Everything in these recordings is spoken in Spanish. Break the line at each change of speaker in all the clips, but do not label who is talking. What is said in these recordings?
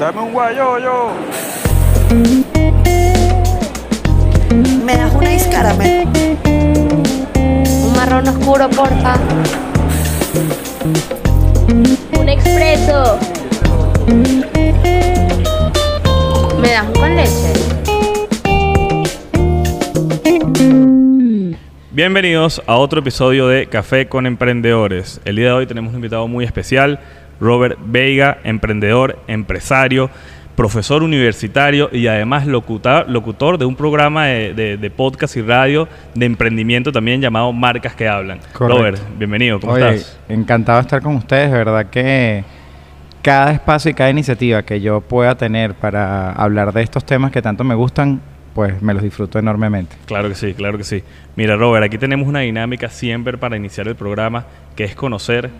Dame un guayoyo.
¿Me das una ice caramel?
Un marrón oscuro, porfa. Un expreso. ¿Me das un con leche?
Bienvenidos a otro episodio de Café con Emprendedores. El día de hoy tenemos un invitado muy especial, Robert Veiga, emprendedor, empresario, profesor universitario y además locutor, locutor de un programa de, de- de podcast y radio de emprendimiento también llamado Marcas que Hablan.
Correcto.
Robert, bienvenido, ¿cómo
Oye,
estás?
encantado de estar con ustedes, de verdad que cada espacio y cada iniciativa que yo pueda tener para hablar de estos temas que tanto me gustan, pues me los disfruto enormemente.
Claro que sí, claro que sí. Mira, Robert, aquí tenemos una dinámica siempre para iniciar el programa, que es conocer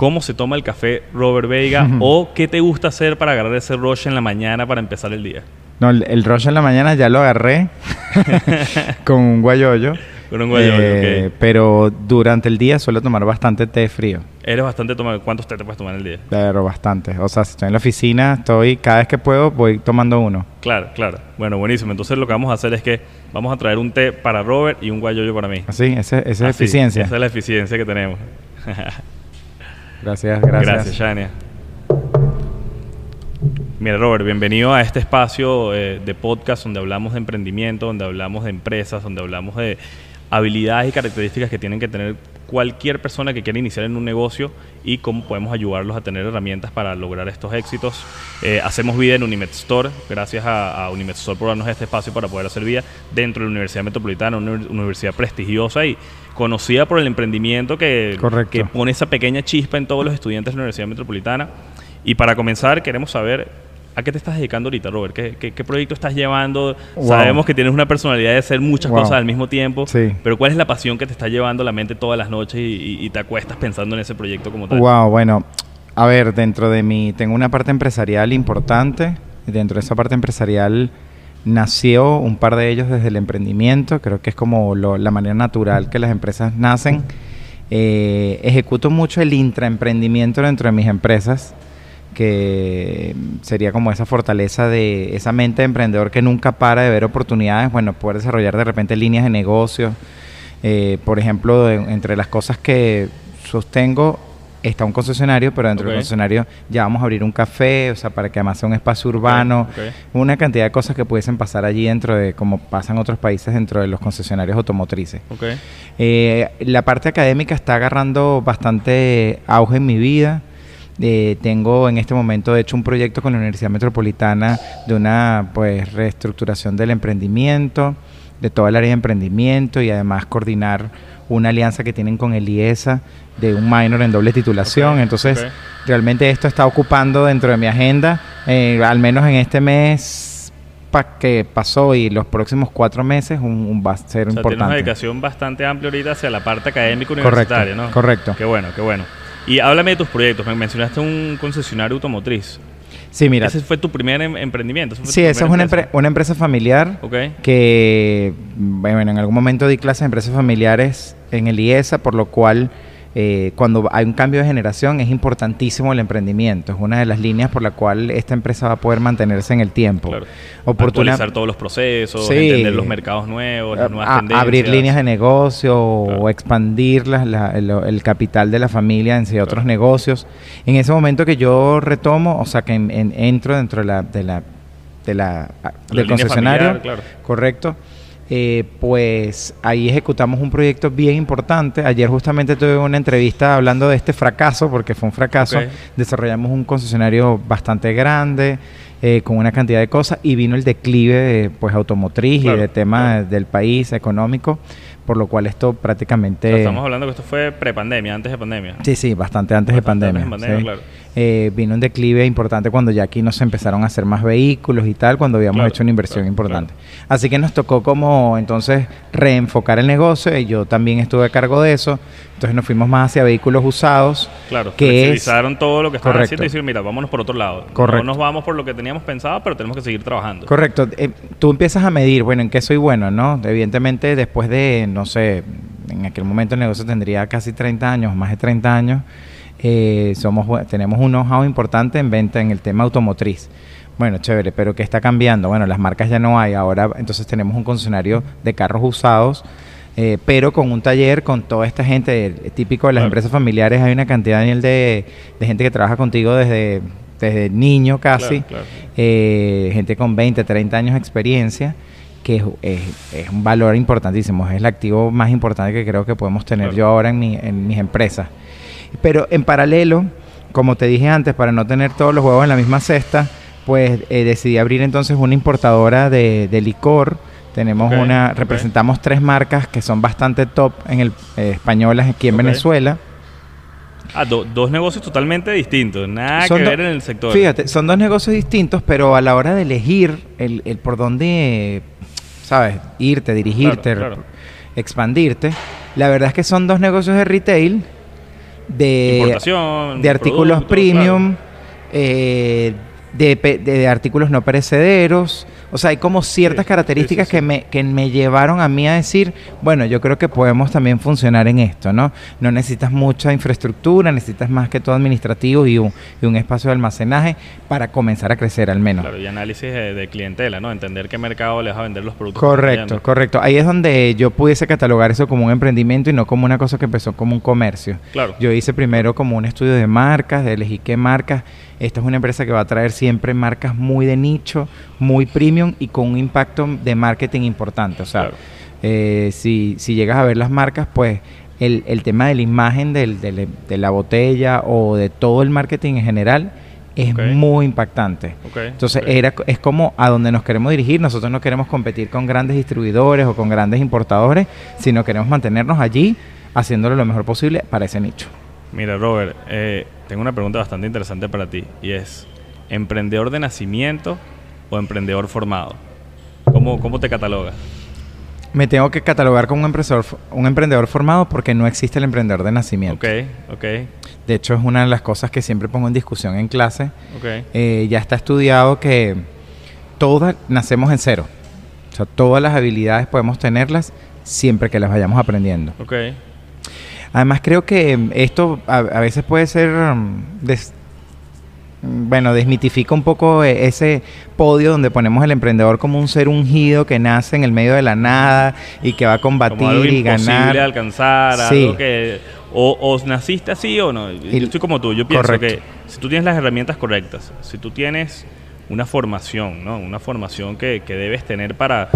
cómo se toma el café Robert Veiga o qué te gusta hacer para agarrar ese rush en la mañana para empezar el día.
No, el, el rush en la mañana ya lo agarré con un guayoyo.
Con un guayoyo,
eh,
ok.
Pero durante el día suelo tomar bastante té frío.
Eres bastante tomado. ¿Cuántos té te puedes tomar en el día?
Pero bastante. O sea, si estoy en la oficina, estoy, cada vez que puedo, voy tomando uno.
Claro, claro. Bueno, buenísimo. Entonces lo que vamos a hacer es que vamos a traer un té para Robert y un guayoyo para mí.
Así, ese- esa es
Así,
eficiencia.
Esa es la eficiencia que tenemos.
Gracias, gracias.
Gracias, Shania. Mira, Robert, bienvenido a este espacio eh, de podcast donde hablamos de emprendimiento, donde hablamos de empresas, donde hablamos de habilidades y características que tienen que tener cualquier persona que quiera iniciar en un negocio y cómo podemos ayudarlos a tener herramientas para lograr estos éxitos. Eh, hacemos vida en Unimed Store, gracias a, a Unimed Store por darnos este espacio para poder hacer vida dentro de la Universidad Metropolitana, una uni- universidad prestigiosa y conocida por el emprendimiento que,
Correcto.
que pone esa pequeña chispa en todos los estudiantes de la Universidad Metropolitana. Y para comenzar, queremos saber a qué te estás dedicando ahorita, Robert. ¿Qué, qué, qué proyecto estás llevando?
Wow.
Sabemos que tienes una personalidad de hacer muchas
Wow.
cosas al mismo tiempo,
Sí.
pero ¿cuál es la pasión que te está llevando a la mente todas las noches y, y- y te acuestas pensando en ese proyecto como tal?
Wow, bueno, a ver, dentro de mi, tengo una parte empresarial importante. y Dentro de esa parte empresarial nació un par de ellos desde el emprendimiento. Creo que es como la manera natural que las empresas nacen. Eh, ejecuto mucho el intraemprendimiento dentro de mis empresas, que sería como esa fortaleza de esa mente de emprendedor que nunca para de ver oportunidades, bueno, poder desarrollar de repente líneas de negocio. Eh, por ejemplo, entre las cosas que sostengo está un concesionario, pero dentro
Ok.
del concesionario ya vamos a abrir un café, o sea, para que además sea un espacio urbano,
ok.
una cantidad de cosas que pudiesen pasar allí dentro de, como pasan en otros países, dentro de los concesionarios automotrices. Eh, la parte académica está agarrando bastante auge en mi vida. Eh, tengo en este momento, de hecho, un proyecto con la Universidad Metropolitana de una pues reestructuración del emprendimiento, de toda el área de emprendimiento y además coordinar una alianza que tienen con el IESA de un minor en doble titulación. Entonces, realmente esto está ocupando dentro de mi agenda, eh, al menos en este mes pa- que pasó y los próximos cuatro meses, un, un- va a ser
O sea, tienes una
importante.
dedicación bastante amplia ahorita hacia la parte académica
Correcto,
universitaria, ¿no?
correcto.
Qué bueno, qué bueno. Y háblame de tus proyectos. Me mencionaste un concesionario automotriz.
Sí, mira.
Ese fue tu primer em- emprendimiento.
Sí, esa es una,
empresa?
empre- una empresa familiar que, bueno, en algún momento di clases de empresas familiares en el IESA, por lo cual eh, cuando hay un cambio de generación es importantísimo el emprendimiento. Es una de las líneas por la cual esta empresa va a poder mantenerse en el tiempo.
Claro.
Oportuna-
Actualizar todos los procesos,
Sí.
entender los mercados nuevos, las nuevas
a-
tendencias.
abrir líneas de negocio
Claro.
o expandir la- el, el capital de la familia hacia otros negocios. En ese momento que yo retomo, o sea, que en- en- entro dentro de la, de la, de la- del concesionario,
familiar, claro.
correcto. Eh, pues ahí ejecutamos un proyecto bien importante. Ayer justamente tuve una entrevista hablando de este fracaso, porque fue un fracaso. Desarrollamos un concesionario bastante grande, eh, con una cantidad de cosas, y vino el declive de, pues, automotriz
Claro,
y de tema
claro.
del país económico, por lo cual esto
O
prácticamente...
sea, estamos hablando que esto fue prepandemia, antes de pandemia.
Sí, sí, bastante antes de pandemia.
antes de pandemia,
sí.
claro.
Eh, vino un declive importante cuando ya aquí nos empezaron a hacer más vehículos y tal, cuando habíamos
Claro,
hecho una inversión
claro,
importante. Así que nos tocó como entonces reenfocar el negocio y yo también estuve a cargo de eso. Entonces nos fuimos más hacia vehículos usados.
Claro,
que es
todo lo que estaban
Correcto.
haciendo y decir, mira, vámonos por otro lado.
Correcto.
No nos vamos por lo que teníamos pensado, pero tenemos que seguir trabajando.
Correcto. Eh, tú empiezas a medir, bueno, en qué soy bueno, ¿no? Evidentemente, después de, no sé, en aquel momento el negocio tendría casi 30 años, más de 30 años. eh, somos, tenemos un know-how importante en venta en el tema automotriz. Bueno, chévere, pero ¿qué está cambiando? Bueno, las marcas ya no hay, ahora entonces tenemos un concesionario de carros usados, eh, pero con un taller con toda esta gente, eh, típico de las
Claro.
empresas familiares, hay una cantidad Daniel, de, de gente que trabaja contigo desde, desde niño casi,
Claro, claro.
eh, gente con 20, 30 años de experiencia, que es, es- es un valor importantísimo, es el activo más importante que creo que podemos tener yo ahora en, mi- en mis empresas. Pero en paralelo, como te dije antes, para no tener todos los huevos en la misma cesta, pues eh, decidí abrir entonces una importadora de, de licor. Tenemos una, representamos tres marcas que son bastante top en el eh, españolas aquí en. Venezuela.
Ah, do- dos negocios totalmente distintos, nada
Son
que
do-
ver en el sector.
Fíjate, son dos negocios distintos, pero a la hora de elegir el, el por dónde, ¿sabes? Irte, dirigirte,
Claro, claro.
expandirte. La verdad es que son dos negocios de retail, de,
Importación,
de artículos premium, eh, de, de- de artículos no perecederos. O sea, hay como ciertas
Sí,
características
sí, sí,
Que, me, que me llevaron a mí a decir, bueno, yo creo que podemos también funcionar en esto, ¿no? No necesitas mucha infraestructura, necesitas más que todo administrativo y un, y un espacio de almacenaje para comenzar a crecer al menos.
Claro, y análisis de, de clientela, ¿no? Entender qué mercado le vas a vender los productos.
Correcto, correcto. Ahí es donde yo pudiese catalogar eso como un emprendimiento y no como una cosa que empezó como un comercio.
Claro.
Yo hice primero como un estudio de marcas, de elegir qué marcas. Esta es una empresa que va a traer siempre marcas muy de nicho, muy premium y con un impacto de marketing importante. O sea,
Claro.
eh, si, si llegas a ver las marcas, pues el, el tema de la imagen del- del- de la botella o de todo el marketing en general es muy impactante. Entonces era, es como a donde nos queremos dirigir. Nosotros no queremos competir con grandes distribuidores o con grandes importadores, sino queremos mantenernos allí haciéndolo lo mejor posible para ese nicho.
Mira, Robert, eh, tengo una pregunta bastante interesante para ti y es, ¿emprendedor de nacimiento o emprendedor formado? ¿Cómo, cómo te catalogas?
Me tengo que catalogar como un emprendedor, un emprendedor formado porque no existe el emprendedor de nacimiento.
Ok, ok,
De hecho, es una de las cosas que siempre pongo en discusión en clase.
ok.
Eh, ya está estudiado que todas nacemos en cero. O sea, todas las habilidades podemos tenerlas siempre que las vayamos aprendiendo.
Ok,
Además creo que mm, esto a, a veces puede ser, mm, des- bueno, desmitifica un poco eh, ese podio donde ponemos al emprendedor como un ser ungido que nace en el medio de la nada y que va a combatir
como algo
y ganar.
de alcanzar,
Sí.
algo que o, o naciste así o no. Yo estoy como tú, yo pienso
Correcto.
que si tú tienes las herramientas correctas, si tú tienes una formación, ¿no? Una formación que, que debes tener para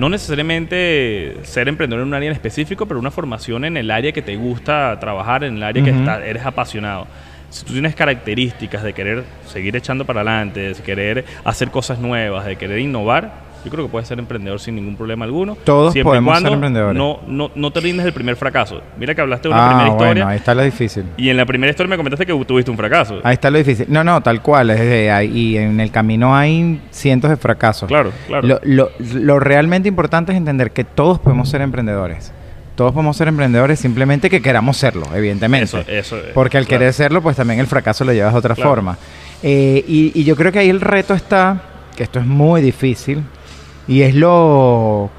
no necesariamente ser emprendedor en un área en específico, pero una formación en el área que te gusta trabajar, en el área que está- eres apasionado. Si tú tienes características de querer seguir echando para adelante, de querer hacer cosas nuevas, de querer innovar, yo creo que puedes ser emprendedor sin ningún problema alguno.
Todos
siempre
podemos
cuando
ser emprendedores.
No, no, no te rindes el primer fracaso. Mira que hablaste de una
Ah,
primera historia
bueno, ahí está lo difícil.
y en la primera historia me comentaste que tuviste un fracaso.
Ahí está lo difícil. No, no, tal cual. es de ahí- y en el camino hay cientos de fracasos.
Claro, claro.
Lo, lo- lo realmente importante es entender que todos podemos ser emprendedores. Todos podemos ser emprendedores simplemente que queramos serlo, evidentemente.
Eso, eso es,
Porque al
claro.
querer serlo, pues también el fracaso lo llevas de otra
Claro.
forma. Eh, y, y yo creo que ahí el reto está, que esto es muy difícil, y es lo,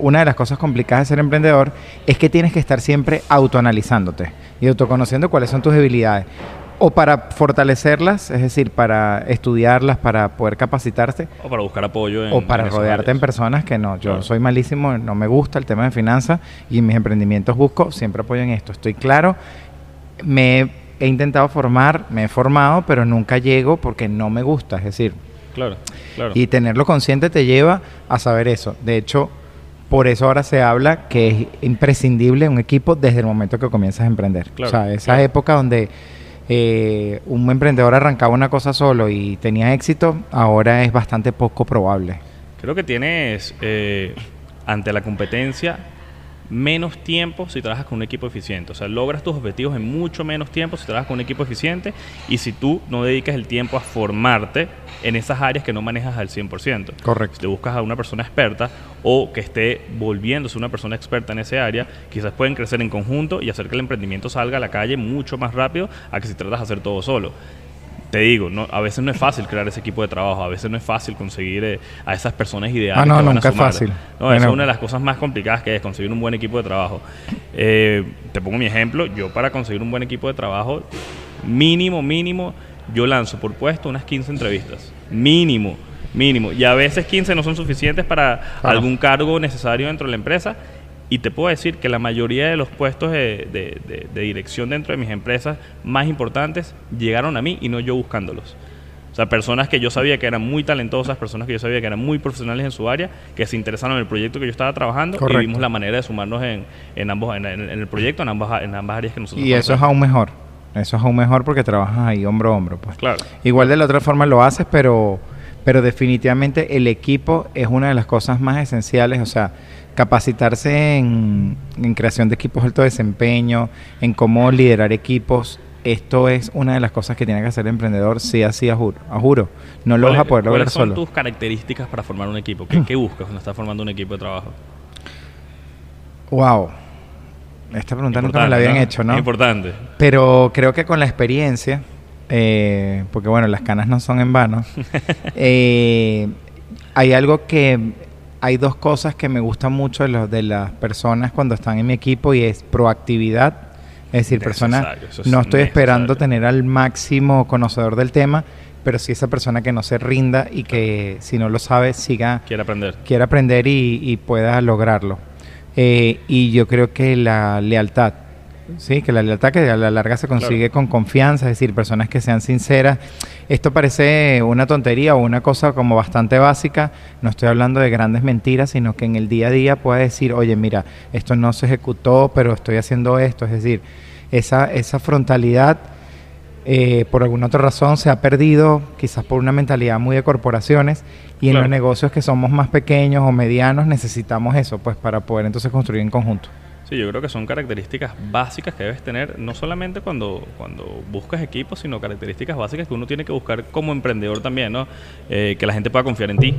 una de las cosas complicadas de ser emprendedor, es que tienes que estar siempre autoanalizándote y autoconociendo cuáles son tus debilidades. O para fortalecerlas, es decir, para estudiarlas, para poder capacitarte,
O para buscar apoyo en
o para
en
rodearte en personas que no. Yo
Claro.
soy malísimo, no me gusta el tema de finanzas y en mis emprendimientos busco siempre apoyo en esto. Estoy claro, me he intentado formar, me he formado, pero nunca llego porque no me gusta. Es decir,
Claro, claro.
y tenerlo consciente te lleva a saber eso. De hecho, por eso ahora se habla que es imprescindible un equipo desde el momento que comienzas a emprender.
Claro,
o sea, esa
claro.
época donde eh, un emprendedor arrancaba una cosa solo y tenía éxito, ahora es bastante poco probable.
Creo que tienes, eh, ante la competencia, menos tiempo si trabajas con un equipo eficiente. O sea, logras tus objetivos en mucho menos tiempo si trabajas con un equipo eficiente y si tú no dedicas el tiempo a formarte en esas áreas que no manejas al 100%.
Correcto.
Si te buscas a una persona experta o que esté volviéndose una persona experta en ese área, quizás pueden crecer en conjunto y hacer que el emprendimiento salga a la calle mucho más rápido a que si tratas de hacer todo solo. Te digo, no, a veces no es fácil crear ese equipo de trabajo, a veces no es fácil conseguir eh, a esas personas ideales.
Ah, no,
que van a
nunca es
sumar.
fácil.
No,
Bueno.
esa es una de las cosas más complicadas que es conseguir un buen equipo de trabajo. Eh, te pongo mi ejemplo, yo para conseguir un buen equipo de trabajo, mínimo, mínimo, yo lanzo por puesto unas 15 entrevistas. Mínimo, mínimo. Y a veces 15 no son suficientes para
Claro.
algún cargo necesario dentro de la empresa. Y te puedo decir que la mayoría de los puestos de, de- de- de dirección dentro de mis empresas más importantes llegaron a mí y no yo buscándolos. O sea, personas que yo sabía que eran muy talentosas, personas que yo sabía que eran muy profesionales en su área, que se interesaron en el proyecto que yo estaba trabajando
Correcto.
y vimos la manera de sumarnos en, en ambos en, el proyecto, en ambas, en ambas áreas que nosotros
Y eso es aún mejor. Eso es aún mejor porque trabajas ahí hombro a hombro. Pues.
Claro.
Igual de la otra forma lo haces, pero, pero definitivamente el equipo es una de las cosas más esenciales. O sea, capacitarse en, en creación de equipos de alto desempeño, en cómo liderar equipos. Esto es una de las cosas que tiene que hacer el emprendedor, sí, así, a juro. A juro. No lo vas a poder lograr
¿Cuáles son
solo.
tus características para formar un equipo? ¿Qué, qué buscas cuando estás formando un equipo de trabajo?
Wow. Esta pregunta nunca me la
Importante,
habían hecho, ¿no?
Importante.
Pero creo que con la experiencia, eh, porque bueno, las canas no son en vano, eh, hay algo que, hay dos cosas que me gustan mucho de, los- de las personas cuando están en mi equipo y es proactividad. Es decir, persona,
Necesario, eso es
no estoy esperando tener al máximo conocedor del tema, pero sí esa persona que no se rinda y que si no lo sabe siga
Quiere aprender.
quiera aprender y, y pueda lograrlo. Eh, y yo creo que la lealtad, sí, que la lealtad que a la larga se consigue con confianza, es decir, personas que sean sinceras. Esto parece una tontería o una cosa como bastante básica, no estoy hablando de grandes mentiras, sino que en el día a día pueda decir, oye, mira, esto no se ejecutó, pero estoy haciendo esto, es decir, esa, esa frontalidad eh, por alguna otra razón se ha perdido, quizás por una mentalidad muy de corporaciones, y en
Claro.
los negocios que somos más pequeños o medianos necesitamos eso, pues para poder entonces construir en conjunto.
Sí, yo creo que son características básicas que debes tener, no solamente cuando, cuando buscas equipos, sino características básicas que uno tiene que buscar como emprendedor también, ¿no? Eh, que la gente pueda confiar en ti,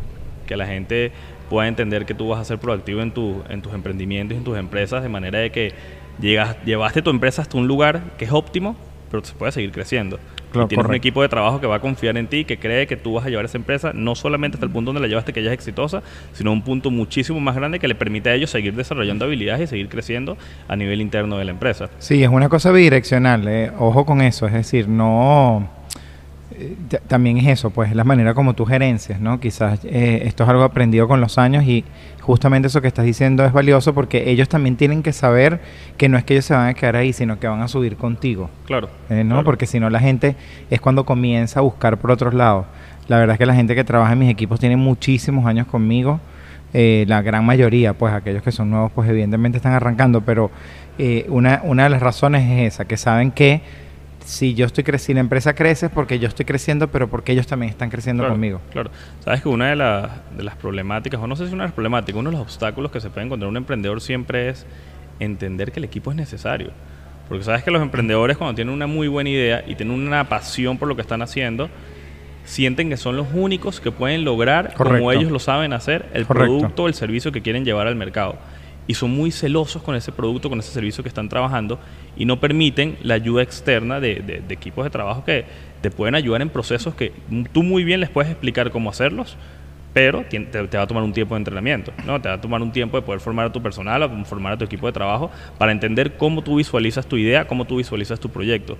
que la gente pueda entender que tú vas a ser proactivo en, tu, en tus emprendimientos y en tus empresas, de manera de que llegas, llevaste tu empresa hasta un lugar que es óptimo, pero se puede seguir creciendo.
Claro,
y tienes un equipo de trabajo que va a confiar en ti, que cree que tú vas a llevar esa empresa no solamente hasta el punto donde la llevaste que ella es exitosa, sino un punto muchísimo más grande que le permite a ellos seguir desarrollando habilidades y seguir creciendo a nivel interno de la empresa.
Sí, es una cosa bidireccional, eh, ojo con eso, es decir, no... También es eso, pues la manera como tú gerencias, ¿no? Quizás eh, esto es algo aprendido con los años y justamente eso que estás diciendo es valioso porque ellos también tienen que saber que no es que ellos se van a quedar ahí, sino que van a subir contigo.
Claro.
Eh, ¿no?
claro.
Porque si no la gente es cuando comienza a buscar por otros lados. La verdad es que la gente que trabaja en mis equipos tiene muchísimos años conmigo. Eh, la gran mayoría, pues aquellos que son nuevos, pues evidentemente están arrancando. Pero eh, una, una de las razones es esa, que saben que si yo estoy creciendo, la empresa crece es porque yo estoy creciendo, pero porque ellos también están creciendo
Claro,
conmigo.
Claro. Sabes que una de, las- de las problemáticas, o no sé si una de las problemáticas, uno de los obstáculos que se puede encontrar un emprendedor siempre es entender que el equipo es necesario. Porque sabes que los emprendedores cuando tienen una muy buena idea y tienen una pasión por lo que están haciendo, sienten que son los únicos que pueden lograr, como ellos lo saben hacer, el
Correcto.
producto o el servicio que quieren llevar al mercado. Y son muy celosos con ese producto, con ese servicio que están trabajando y no permiten la ayuda externa de, equipos de trabajo que te pueden ayudar en procesos que tú muy bien les puedes explicar cómo hacerlos, pero te, va a tomar un tiempo de entrenamiento, ¿no? Te va a tomar un tiempo de poder formar a tu personal, o formar a tu equipo de trabajo para entender cómo tú visualizas tu idea, cómo tú visualizas tu proyecto.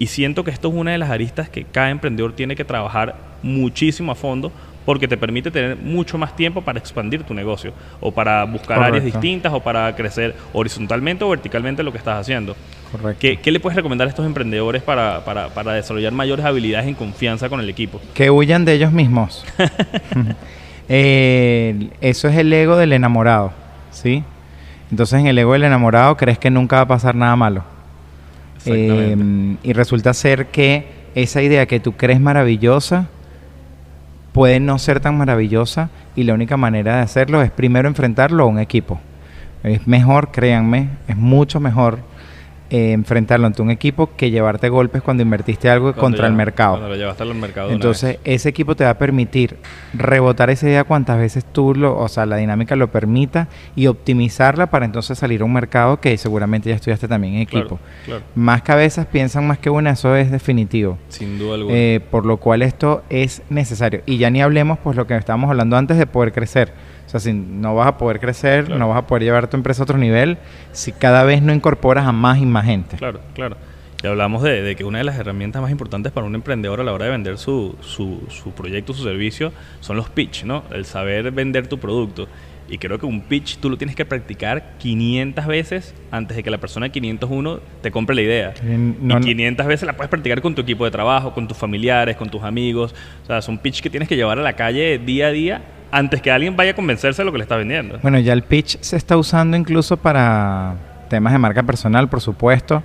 Y siento que esto es una de las aristas que cada emprendedor tiene que trabajar muchísimo a fondo porque te permite tener mucho más tiempo para expandir tu negocio o para buscar áreas distintas o para crecer horizontalmente o verticalmente lo que estás haciendo.
Correcto.
¿Qué, qué le puedes recomendar a estos emprendedores para, para- para desarrollar mayores habilidades en confianza con el equipo?
Que huyan de ellos mismos. Eh, eso es el ego del enamorado, ¿sí? Entonces en el ego del enamorado crees que nunca va a pasar nada malo.
Exactamente.
Eh, y resulta ser que esa idea que tú crees maravillosa puede no ser tan maravillosa y la única manera de hacerlo es primero enfrentarlo a un equipo. Es mejor, créanme, es mucho mejor eh, enfrentarlo ante un equipo que llevarte golpes cuando invertiste algo
Cuando
contra el mercado.
Cuando lo llevaste al mercado.
Entonces, ese equipo te va a permitir rebotar esa idea cuantas veces tú, lo, o sea, la dinámica lo permita y optimizarla para entonces salir a un mercado que seguramente ya estudiaste también en
Claro,
equipo.
claro.
Más cabezas piensan más que una, eso es definitivo.
Sin duda alguna.
Eh, por lo cual esto es necesario. Y ya ni hablemos, pues, lo que estábamos hablando antes de poder crecer. O sea, si no vas a poder crecer,
Claro.
no vas a poder llevar tu empresa a otro nivel si cada vez no incorporas a más y más gente.
Claro, claro. Y hablamos de, de que una de las herramientas más importantes para un emprendedor a la hora de vender su, su, su proyecto, su servicio, son los pitch, ¿no? El saber vender tu producto. Y creo que un pitch tú lo tienes que practicar 500 veces antes de que la persona 501 te compre la idea.
No-
y 500 veces la puedes practicar con tu equipo de trabajo, con tus familiares, con tus amigos. O sea, son pitch que tienes que llevar a la calle día a día antes que alguien vaya a convencerse de lo que le estás vendiendo.
Bueno, ya el pitch se está usando incluso para temas de marca personal, por supuesto,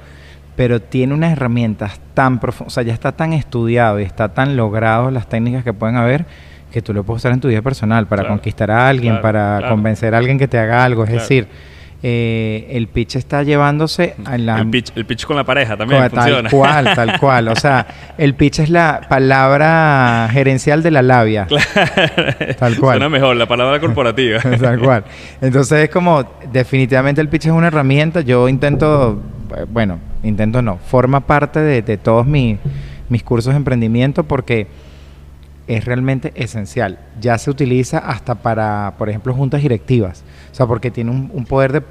pero tiene unas herramientas tan profundas, o sea, ya está tan estudiado y está tan logrado las técnicas que pueden haber que tú lo puedes usar en tu vida personal para
Claro,
conquistar a alguien,
claro,
para
claro.
convencer a alguien que te haga algo. Es
Claro.
decir, eh, el pitch está llevándose a la...
el, pitch, el pitch con la pareja también funciona.
Tal cual, tal cual. O sea, el pitch es la palabra gerencial de la labia. Tal cual.
Suena mejor, la palabra corporativa.
Tal cual. Entonces es como, definitivamente el pitch es una herramienta. Yo intento, eh, bueno, intento no, forma parte de, de todos mi- mis cursos de emprendimiento porque es realmente esencial. Ya se utiliza hasta para, por ejemplo, juntas directivas. O sea, porque tiene un, un poder de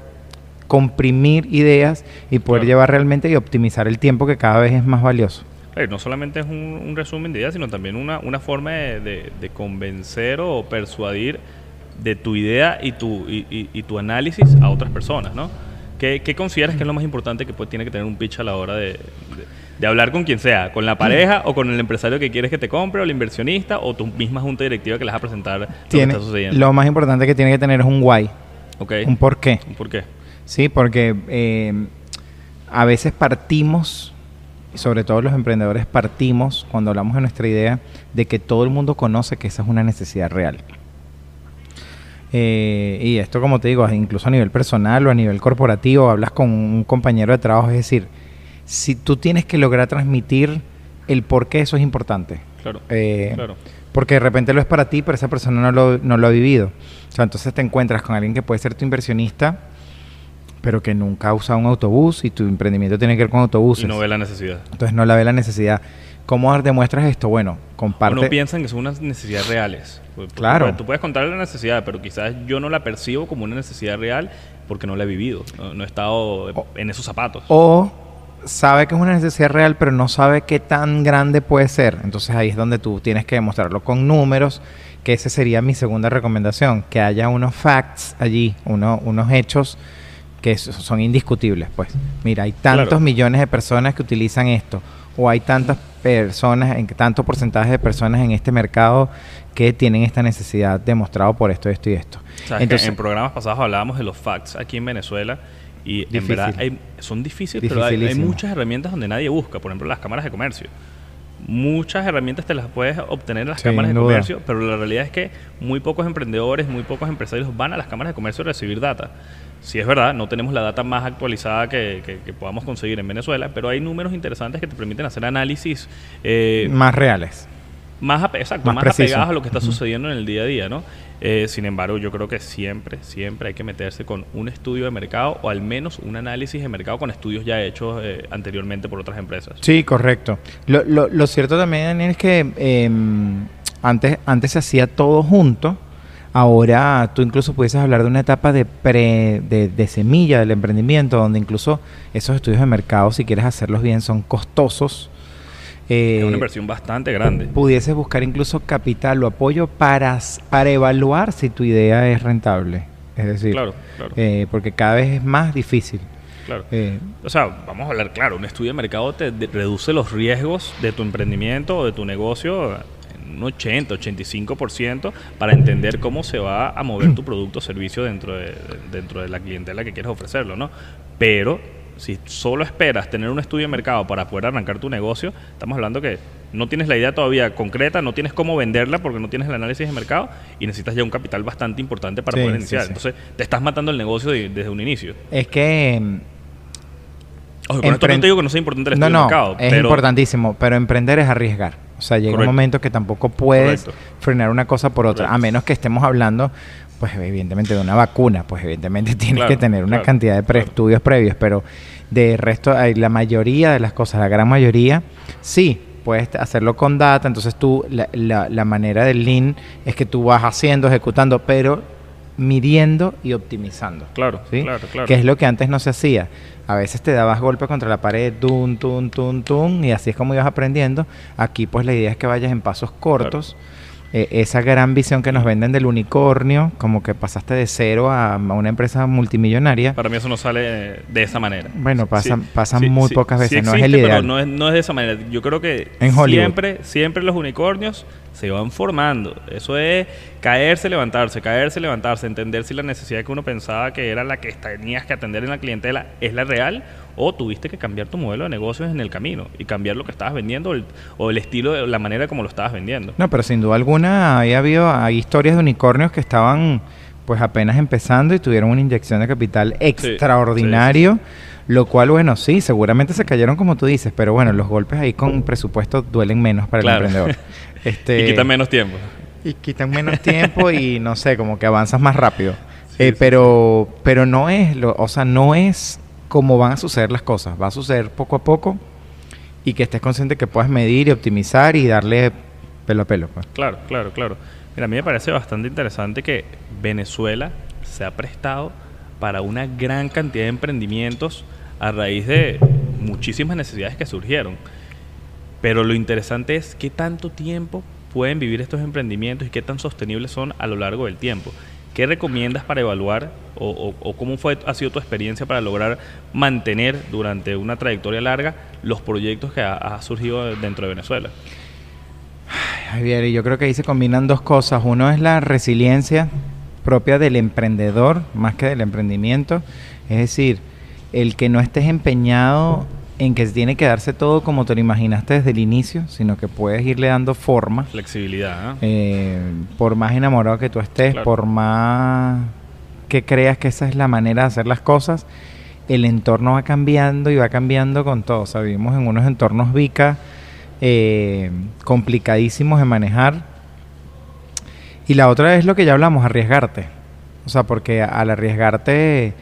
comprimir ideas y poder
Claro.
llevar realmente y optimizar el tiempo que cada vez es más valioso.
Eh, no solamente es un, un resumen de ideas, sino también una, una forma de, de- de convencer o persuadir de tu idea y tu, y, y- y tu análisis a otras personas, ¿no? ¿Qué, qué consideras que es lo más importante que puede- tiene que tener un pitch a la hora de, de- hablar con quien sea? ¿Con la pareja o con el empresario que quieres que te compre o el inversionista o tu misma junta directiva que les va a presentar lo que está sucediendo?
lo más importante que tiene que tener es un why,
Ok.
un por qué.
¿Por qué?
Sí, porque eh, a veces partimos, sobre todo los emprendedores partimos cuando hablamos de nuestra idea, de que todo el mundo conoce que esa es una necesidad real. Eh, y esto, como te digo, incluso a nivel personal o a nivel corporativo, hablas con un compañero de trabajo, es decir, si tú tienes que lograr transmitir el por qué eso es importante.
Claro.
Eh,
claro.
porque de repente lo es para ti, pero esa persona no lo, no lo ha vivido. O sea, entonces te encuentras con alguien que puede ser tu inversionista, pero que nunca ha usado un autobús y tu emprendimiento tiene que ver con autobuses.
Y no ve la necesidad.
Entonces no la ve la necesidad. ¿Cómo demuestras esto? Bueno, comparte.
Uno piensa en que son unas necesidades reales. Porque tú
Claro.
puedes- Tú puedes contar la necesidad, pero quizás yo no la percibo como una necesidad real porque no la he vivido. No, no he estado en esos zapatos.
O sabe que es una necesidad real, pero no sabe qué tan grande puede ser. Entonces ahí es donde tú tienes que demostrarlo con números, que esa sería mi segunda recomendación, que haya unos facts allí, uno- unos hechos que son indiscutibles. Pues mira, hay tantos
Claro.
millones de personas que utilizan esto, o hay tantas personas, en tanto porcentaje de personas en este mercado que tienen esta necesidad demostrado por esto, esto y esto. Entonces,
en programas pasados hablábamos de los facts aquí en Venezuela y en
Difícil.
verdad hay- son difíciles, pero hay, hay muchas herramientas donde nadie busca. Por ejemplo, las cámaras de comercio. Muchas herramientas te las puedes obtener en las
Sin
cámaras de
duda.
comercio, pero la realidad es que muy pocos emprendedores, muy pocos empresarios van a las cámaras de comercio a recibir data. Si es verdad, no tenemos la data más actualizada que, que- que podamos conseguir en Venezuela, pero hay números interesantes que te permiten hacer análisis eh,
más reales.
más, exacto,
Más
más, apegadas a lo que está sucediendo en el día a día, ¿no? Eh, sin embargo, yo creo que siempre, siempre hay que meterse con un estudio de mercado o al menos un análisis de mercado con estudios ya hechos eh, anteriormente por otras empresas.
Sí, correcto. Lo, lo, lo cierto también es que eh, antes, antes se hacía todo junto. Ahora tú incluso pudieses hablar de una etapa de, pre, de, de semilla del emprendimiento, donde incluso esos estudios de mercado, si quieres hacerlos bien, son costosos. Eh,
Es una inversión bastante grande.
pudieses buscar incluso capital o apoyo para, para evaluar si tu idea es rentable. Es decir,
Claro, claro,
eh, porque cada vez es más difícil.
claro.
Eh,
O sea, vamos a hablar claro, un estudio de mercado te de- reduce los riesgos de tu emprendimiento o de tu negocio en un 80, 85% para entender cómo se va a mover tu producto o servicio dentro de, dentro de la clientela que quieres ofrecerlo, ¿no? Pero si solo esperas tener un estudio de mercado para poder arrancar tu negocio, estamos hablando que no tienes la idea todavía concreta, no tienes cómo venderla porque no tienes el análisis de mercado y necesitas ya un capital bastante importante para
Sí,
poder
sí,
iniciar.
sí.
Entonces, te estás matando el negocio de- desde un inicio.
Es que mm,
Ojo, con esto no te digo que no sea importante el
No,
estudio
no,
de mercado,
es
pero
importantísimo, pero emprender es arriesgar. O sea, llega
Correcto.
un momento que tampoco puedes
Correcto.
frenar una cosa por otra, a
Correcto.
menos que estemos hablando, pues evidentemente de una vacuna, pues evidentemente tienes
Claro,
que tener una
claro,
cantidad de pre- estudios previos, pero de resto, la mayoría de las cosas, la gran mayoría, sí. Puedes hacerlo con data, entonces tú, la, la- la manera del Lean es que tú vas haciendo, ejecutando, pero midiendo y optimizando.
Claro,
¿sí?
claro, claro.
Que es lo que antes no se hacía. A veces te dabas golpe contra la pared, tun, tun, tun, tun, y así es como ibas aprendiendo. Aquí, pues, la idea es que vayas en pasos cortos. Eh, esa gran visión que nos venden del unicornio, como que pasaste de cero a, a una empresa multimillonaria.
Para mí eso no sale de esa manera.
Bueno, pasa-
Sí,
muy
sí,
pocas veces, no es el
pero
ideal.
no es, no es de esa manera. Yo creo que
En
siempre, siempre los unicornios se van formando. Eso es caerse, levantarse, caerse, levantarse, entender si la necesidad que uno pensaba que era la que tenías que atender en la clientela es la real o tuviste que cambiar tu modelo de negocios en el camino y cambiar lo que estabas vendiendo o el, o el estilo, la manera como lo estabas vendiendo.
No, pero sin duda alguna ahí habido, hay historias de unicornios que estaban pues apenas empezando y tuvieron una inyección de capital extraordinario, lo cual bueno, sí, seguramente se cayeron como tú dices, pero bueno, los golpes ahí con presupuesto duelen menos para
Claro.
el emprendedor. Este,
Y quitan menos tiempo.
y quitan menos tiempo y no sé, como que avanzas más rápido.
Sí,
Eh, pero pero no es, lo, o sea, no es como van a suceder las cosas, va a suceder poco a poco y que estés consciente que puedes medir y optimizar y darle pelo a pelo. Pues.
Claro, claro, claro. Mira, a mí me parece bastante interesante que Venezuela se ha prestado para una gran cantidad de emprendimientos a raíz de muchísimas necesidades que surgieron. Pero lo interesante es qué tanto tiempo pueden vivir estos emprendimientos y qué tan sostenibles son a lo largo del tiempo. ¿Qué recomiendas para evaluar o, cómo fue, ha sido tu experiencia para lograr mantener durante una trayectoria larga los proyectos que ha, surgido dentro de Venezuela?
Javier, y yo creo que ahí se combinan dos cosas. Uno es la resiliencia propia del emprendedor, más que del emprendimiento. Es decir, el que no estés empeñado en que tiene que darse todo como te lo imaginaste desde el inicio, sino que puedes irle dando forma.
Flexibilidad. ¿ah?
Eh, por más enamorado que tú estés,
Claro.
por más que creas que esa es la manera de hacer las cosas, el entorno va cambiando y va cambiando con todo. O sea, vivimos en unos entornos VICA eh, complicadísimos de manejar. Y la otra es lo que ya hablamos, arriesgarte. O sea, porque al arriesgarte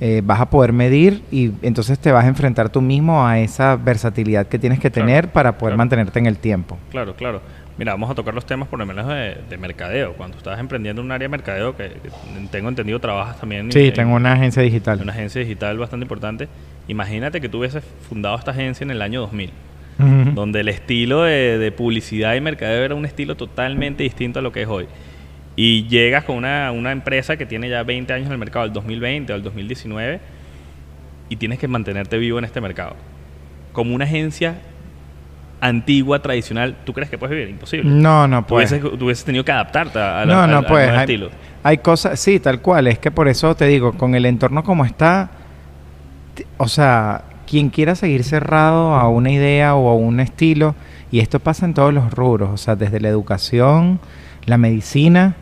eh, vas a poder medir y entonces te vas a enfrentar tú mismo a esa versatilidad que tienes que
Claro,
tener para poder
claro.
mantenerte en el tiempo.
Claro, claro. Mira, vamos a tocar los temas por lo menos de, de mercadeo. Cuando estás emprendiendo en un área de mercadeo, que, que tengo entendido trabajas también
Sí,
en,
tengo una agencia digital.
una agencia digital bastante importante. Imagínate que tú hubieses fundado esta agencia en el año 2000,
Ujú.
donde el estilo de, de publicidad y mercadeo era un estilo totalmente distinto a lo que es hoy. Y llegas con una, una empresa que tiene ya 20 años en el mercado, el 2020 o el 2019, y tienes que mantenerte vivo en este mercado. Como una agencia antigua, tradicional, ¿tú crees que puedes vivir? Imposible.
No, no
Tú
puedes.
hubieses, tú hubieses tenido que adaptarte a, a
No, no puedes.
nuevo
Hay,
estilo.
hay cosas, sí, tal cual. Es que por eso te digo, con el entorno como está, o sea, quien quiera seguir cerrado a una idea o a un estilo, y esto pasa en todos los rubros, o sea, desde la educación, la medicina,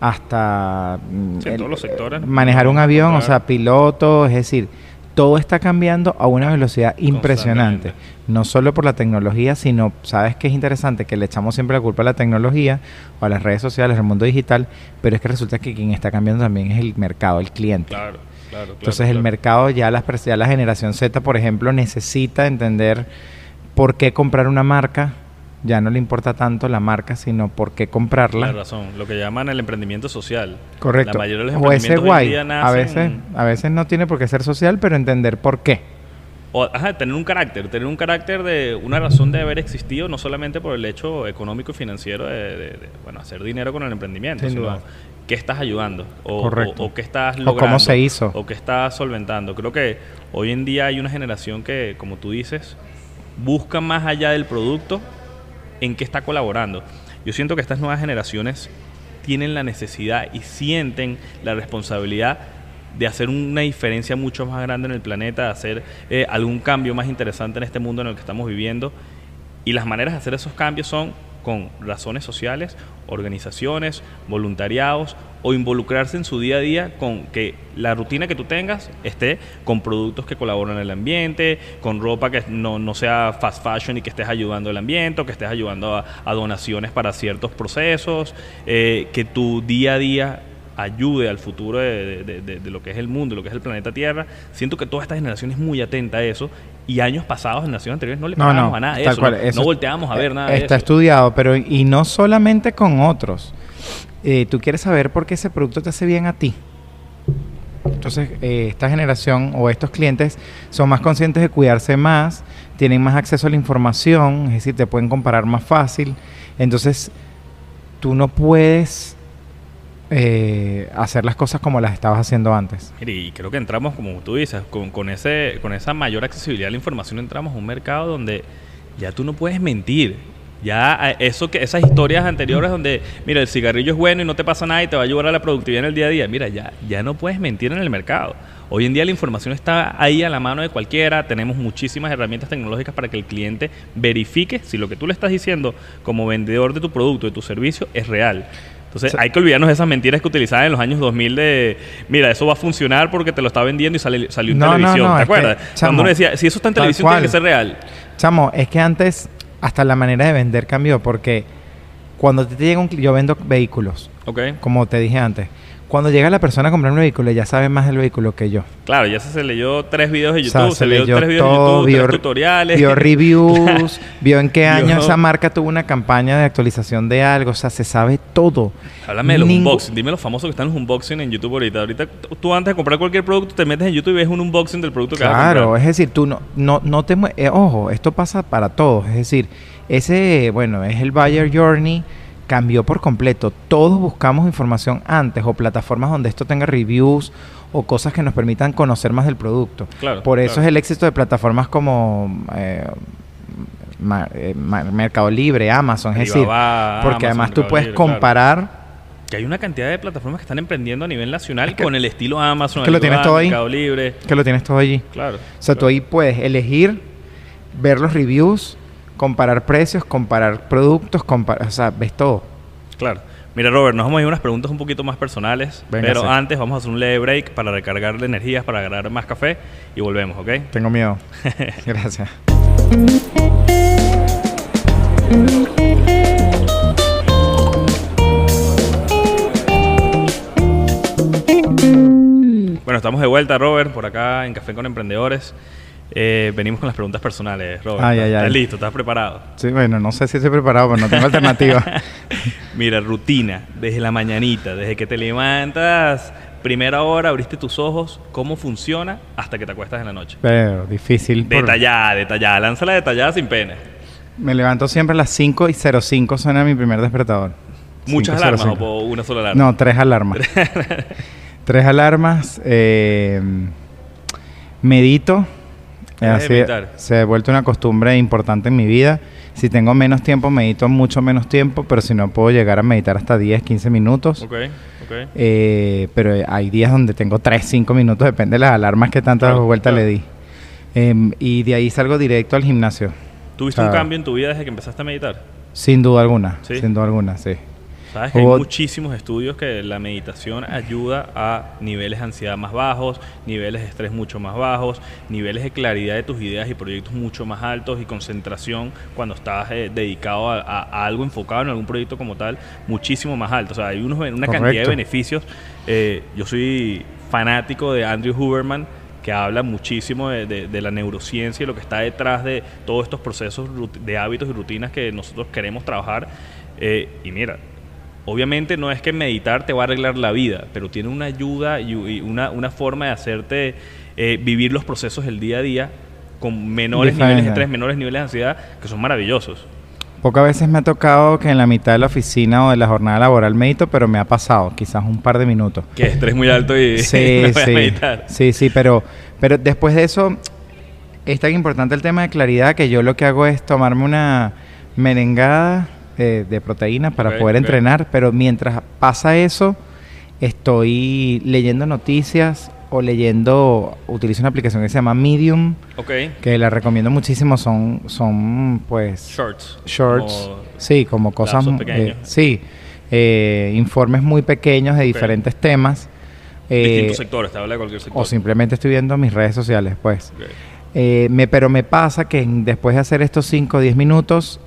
hasta mm,
Sí, en todos los sectores.
manejar un avión, o sea, piloto, es decir, todo está cambiando a una velocidad impresionante. No solo por la tecnología, sino, ¿sabes qué es interesante? Que le echamos siempre la culpa a la tecnología o a las redes sociales, al mundo digital, pero es que resulta que quien está cambiando también es el mercado, el cliente.
Claro, claro, claro.
Entonces el mercado, ya, las, ya la generación Z, por ejemplo, necesita entender por qué comprar una marca. Ya no le importa tanto la marca, sino por qué comprarla.
Tienes razón. Lo que llaman el emprendimiento social.
Correcto.
La mayoría de los
o ese
emprendimientos hoy en
guay.
día
A
nacen-
veces, a veces no tiene por qué ser social, pero entender por qué.
O, ajá, tener un carácter, tener un carácter de una razón de haber existido, no solamente por el hecho económico y financiero de, de- de, bueno, hacer dinero con el emprendimiento,
Sin
sino
duda.
qué estás ayudando o,
Correcto.
o- o qué estás
O
logrando.
cómo se hizo.
O qué estás solventando. Creo que hoy en día hay una generación que, como tú dices, busca más allá del producto en qué está colaborando. Yo siento que estas nuevas generaciones tienen la necesidad y sienten la responsabilidad de hacer una diferencia mucho más grande en el planeta, de hacer eh, algún cambio más interesante en este mundo en el que estamos viviendo. Y las maneras de hacer esos cambios son con razones sociales, organizaciones, voluntariados o involucrarse en su día a día con que la rutina que tú tengas esté con productos que colaboran en el ambiente, con ropa que no, no sea fast fashion y que estés ayudando al ambiente, que estés ayudando a, a donaciones para ciertos procesos, eh, que tu día a día ayude al futuro de, de- de- de lo que es el mundo, de lo que es el planeta Tierra. Siento que toda esta generación es muy atenta a eso y años pasados, generaciones anteriores, no le
No,
parábamos
no,
a nada de eso,
cual,
no,
eso-
no volteábamos a ver nada de
Está
eso.
estudiado, pero y no solamente con otros. Eh, tú quieres saber por qué ese producto te hace bien a ti. Entonces, eh, esta generación o estos clientes son más conscientes de cuidarse más, tienen más acceso a la información, es decir, te pueden comparar más fácil. Entonces, tú no puedes eh, hacer las cosas como las estabas haciendo antes.
Y creo que entramos, como tú dices, con, con, ese, con esa mayor accesibilidad a la información, entramos a un mercado donde ya tú no puedes mentir. Ya eso que esas historias anteriores donde, mira, el cigarrillo es bueno y no te pasa nada y te va a ayudar a la productividad en el día a día. Mira, ya, ya no puedes mentir en el mercado. Hoy en día la información está ahí a la mano de cualquiera. Tenemos muchísimas herramientas tecnológicas para que el cliente verifique si lo que tú le estás diciendo como vendedor de tu producto, de tu servicio, es real. Entonces hay que olvidarnos de esas mentiras que utilizaban en los años 2000 de, mira, eso va a funcionar porque te lo está vendiendo y sale, salió en
No,
televisión.
no,
¿Te
que,
acuerdas?
chamo,
Cuando uno decía, si eso está en televisión, tiene que ser real.
Chamo, es que antes hasta la manera de vender cambió porque cuando te llega un yo vendo vehículos,
¿Ok?
como te dije antes. Cuando llega la persona a comprar un vehículo, ya sabe más del vehículo que yo.
Claro, ya se, se leyó tres videos de
O
YouTube,
sea,
se, leyó, tres videos de YouTube,
vio,
tres tutoriales.
vio reviews, vio en qué año
Vio-
esa marca tuvo una campaña de actualización de algo. O sea, se sabe todo.
Háblame de los unboxing. Dime los famosos que están en los unboxing en YouTube ahorita. Ahorita tú antes de comprar cualquier producto te metes en YouTube y ves un unboxing del producto que vas a
Claro, es decir, tú no, no, no te... eh, ojo, esto pasa para todos. Es decir, ese, bueno, es el Buyer Journey, cambió por completo. Todos buscamos información antes o plataformas donde esto tenga reviews o cosas que nos permitan conocer más del producto.
Claro,
por eso
claro.
es el éxito de plataformas como eh, eh, Mercado Libre, Amazon. Es decir, porque
Amazon,
además tú puedes
Libre, claro.
comparar...
Que hay una cantidad de plataformas que están emprendiendo a nivel nacional
Es que-
con el estilo Amazon,
que lo tienes todo ahí.
Mercado Libre.
que lo tienes todo allí.
Claro.
O sea, tú ahí puedes elegir, ver los reviews, comparar precios, comparar productos, comparar, o sea, ves todo.
Claro. Mira, Robert, nos vamos a ir a unas preguntas un poquito más personales.
Venga,
pero
sí.
antes vamos a hacer un leve break para recargar energías, para agarrar más café y volvemos, ¿ok?
Tengo miedo. Gracias.
Bueno, estamos de vuelta, Robert, por acá en Café con Emprendedores. Eh, venimos con las preguntas personales, Robert.
Ay, ay,
¿Estás
ay.
listo? ¿Estás preparado?
Sí, bueno, no sé si estoy preparado, pero no tengo alternativa.
Mira, rutina, desde la mañanita, desde que te levantas, primera hora, abriste tus ojos, ¿cómo funciona hasta que te acuestas en la noche?
Pero difícil. por-
Detallada, detallada, lánzala detallada sin pena.
Me levanto siempre a las 5 y 05 suena mi primer despertador.
¿Muchas
5:05.
alarmas o una sola alarma?
No, tres alarmas. tres alarmas. eh, medito.
¿Eres de
Así- se ha vuelto una costumbre importante en mi vida. Si tengo menos tiempo, medito mucho menos tiempo, pero si no, puedo llegar a meditar hasta 10, 15 minutos.
Ok, ok.
Eh, pero hay días donde tengo 3, 5 minutos, depende de las alarmas que tantas
Claro,
vueltas
claro.
le di. Em, y de ahí salgo directo al gimnasio.
¿Tuviste un cambio en tu vida desde que empezaste a meditar?
Sin duda alguna.
¿Sí?
Sin duda alguna, sí.
Sabes que hay muchísimos estudios que la meditación ayuda a niveles de ansiedad más bajos, niveles de estrés mucho más bajos, niveles de claridad de tus ideas y proyectos mucho más altos y concentración cuando estás eh, dedicado a, algo enfocado en algún proyecto como tal, muchísimo más alto. O sea, hay unos, una cantidad de beneficios. Eh, yo soy fanático de Andrew Huberman que habla muchísimo de, de- de la neurociencia y lo que está detrás de todos estos procesos de hábitos y rutinas que nosotros queremos trabajar. Eh, y mira, obviamente no es que meditar te va a arreglar la vida, pero tiene una ayuda y, una, una forma de hacerte eh, vivir los procesos del día a día con menores niveles de estrés, menores niveles de ansiedad, que son maravillosos.
Pocas veces me ha tocado que en la mitad de la oficina o de la jornada laboral medito, pero me ha pasado, quizás un par de minutos.
Que estrés muy alto y
Sí,
no voy a
sí.
meditar.
Sí, sí, pero, pero después de eso es tan importante el tema de claridad que yo lo que hago es tomarme una merengada eh, de proteína para poder entrenar, pero mientras pasa eso, estoy leyendo noticias o leyendo, utilizo una aplicación que se llama Medium,
Ok.
que la recomiendo muchísimo. Son, son pues,
Shorts.
shorts.
Como-
sí, como cosas. eh, sí, eh, informes muy pequeños de diferentes temas. eh,
distintos sectores, te habla de cualquier sector.
o simplemente estoy viendo mis redes sociales, pues. Eh, me, pero me pasa que después de hacer estos 5 o 10 minutos,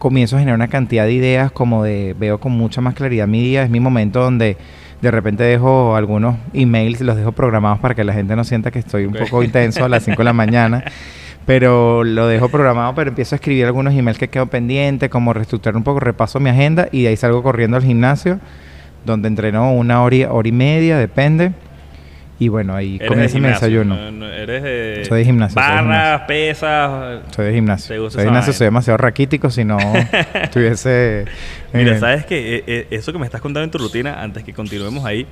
comienzo a generar una cantidad de ideas como de, veo con mucha más claridad mi día, es mi momento donde de repente dejo algunos emails, los dejo programados para que la gente no sienta que estoy un
Ok.
poco intenso a las 5 de la mañana, pero lo dejo programado, pero empiezo a escribir algunos emails que quedo pendiente, como reestructurar un poco, repaso mi agenda y de ahí salgo corriendo al gimnasio, donde entreno una hora y, hora y media, depende. Y bueno, ahí comienza mi desayuno.
no- no- eres de...
Soy de gimnasio,
Barras, pesas...
Soy de gimnasio.
¿Te gusta
Soy de gimnasio, soy demasiado raquítico si no estuviese...
Mira,
eh,
sabes que eso que me estás contando en tu rutina, antes que continuemos ahí,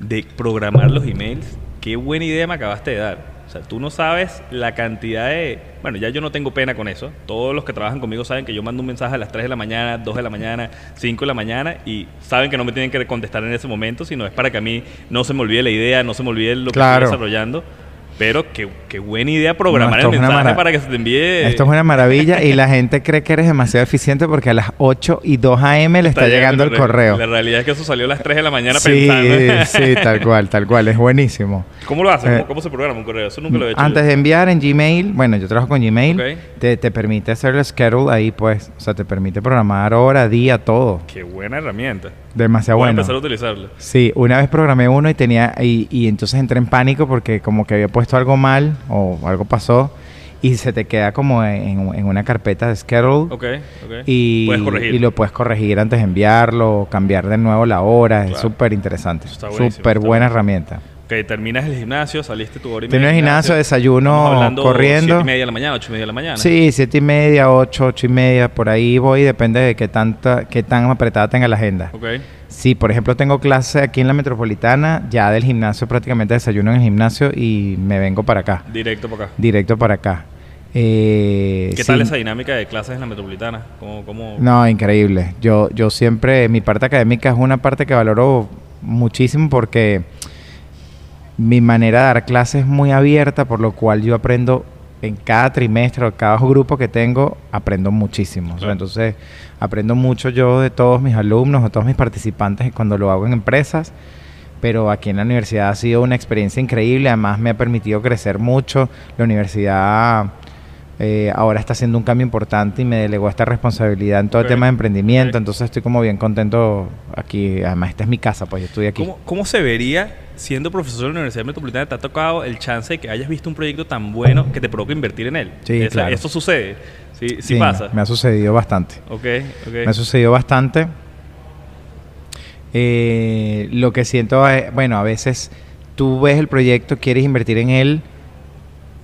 de programar los emails, qué buena idea me acabaste de dar. O sea, tú no sabes la cantidad de... Bueno, ya yo no tengo pena con eso. Todos los que trabajan conmigo saben que yo mando un mensaje a las 3 de la mañana, 2 de la mañana, 5 de la mañana y saben que no me tienen que contestar en ese momento, sino es para que a mí no se me olvide la idea, no se me olvide lo
Claro.
que estoy desarrollando. Pero qué, qué buena idea programar
No,
el mensaje para que se te envíe...
Esto es una maravilla y la gente cree que eres demasiado eficiente porque a las 8 y 2 a.m. le está, llegando el correo.
La realidad es que eso salió a las 3 de la mañana
Sí,
pensando.
sí, tal cual, tal cual. Es buenísimo.
¿Cómo lo haces?
Eh,
¿Cómo, cómo se programa un correo? Eso nunca lo he hecho.
Antes de enviar en Gmail, bueno, yo trabajo con Gmail, te, te permite hacer el schedule ahí, pues. O sea, te permite programar hora, día, todo.
Qué buena herramienta.
Demasiado
Voy a
bueno.
empezar a utilizarla.
Sí, una vez programé uno y tenía y, y entonces entré en pánico porque como que había puesto algo mal o algo pasó y se te queda como en, en una carpeta de schedule
Ok, ok.
y,
Puedes corregir.
y lo puedes corregir antes de enviarlo, cambiar de nuevo la hora, es súper interesante, súper buena herramienta.
Ok, terminas el gimnasio, saliste tu hora y media
el gimnasio, desayuno corriendo.
siete y media de la mañana, ocho y media de la mañana.
Sí, siete y media, ocho, ocho y media, por ahí voy, depende de qué tanta, qué tan apretada tenga la agenda.
Ok.
Sí, por ejemplo, tengo clase aquí en la metropolitana, ya del gimnasio prácticamente desayuno en el gimnasio y me vengo para acá,
Directo para acá.
directo para acá. Eh,
¿Qué
sí,
tal esa dinámica de clases en la metropolitana? ¿Cómo, cómo...
No, increíble. Yo, yo siempre, mi parte académica es una parte que valoro muchísimo porque mi manera de dar clases es muy abierta, por lo cual yo aprendo en cada trimestre o cada grupo que tengo, aprendo muchísimo. O sea,
Claro.
entonces, aprendo mucho yo de todos mis alumnos, de todos mis participantes cuando lo hago en empresas. Pero aquí en la universidad ha sido una experiencia increíble, además me ha permitido crecer mucho. La universidad eh, ahora está haciendo un cambio importante y me delegó esta responsabilidad en todo el tema de emprendimiento, entonces estoy como bien contento aquí. Además, esta es mi casa, pues yo estoy aquí.
¿Cómo, cómo se vería siendo profesor de la Universidad Metropolitana? ¿Te ha tocado el chance de que hayas visto un proyecto tan bueno que te provoque invertir en él?
Sí,
Esa-
claro.
Eso sucede. Sí, sí,
Sí,
pasa.
Me ha sucedido bastante.
Ok, ok.
Me ha sucedido bastante. Eh, lo que siento, es, bueno, a veces tú ves el proyecto, quieres invertir en él,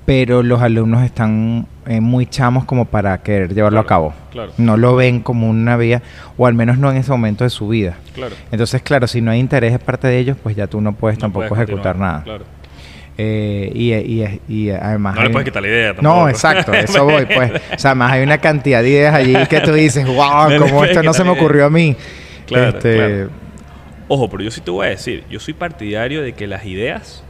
pero los alumnos están eh, muy chamos como para querer llevarlo a cabo.
claro.
No lo ven como una vía, o al menos no en ese momento de su vida.
Claro.
Entonces, claro, si no hay interés de parte de ellos, pues ya tú no puedes
No
tampoco
puedes
ejecutar nada.
Claro.
Eh, y, y- y además...
No le puedes quitar la idea tampoco.
no, exacto, eso voy, pues. O sea, además hay una cantidad de ideas allí que tú dices, wow,
No
como esto no se me ocurrió a mí.
Claro,
Este,
claro. Ojo, pero yo sí te voy a decir, yo soy partidario de que las ideas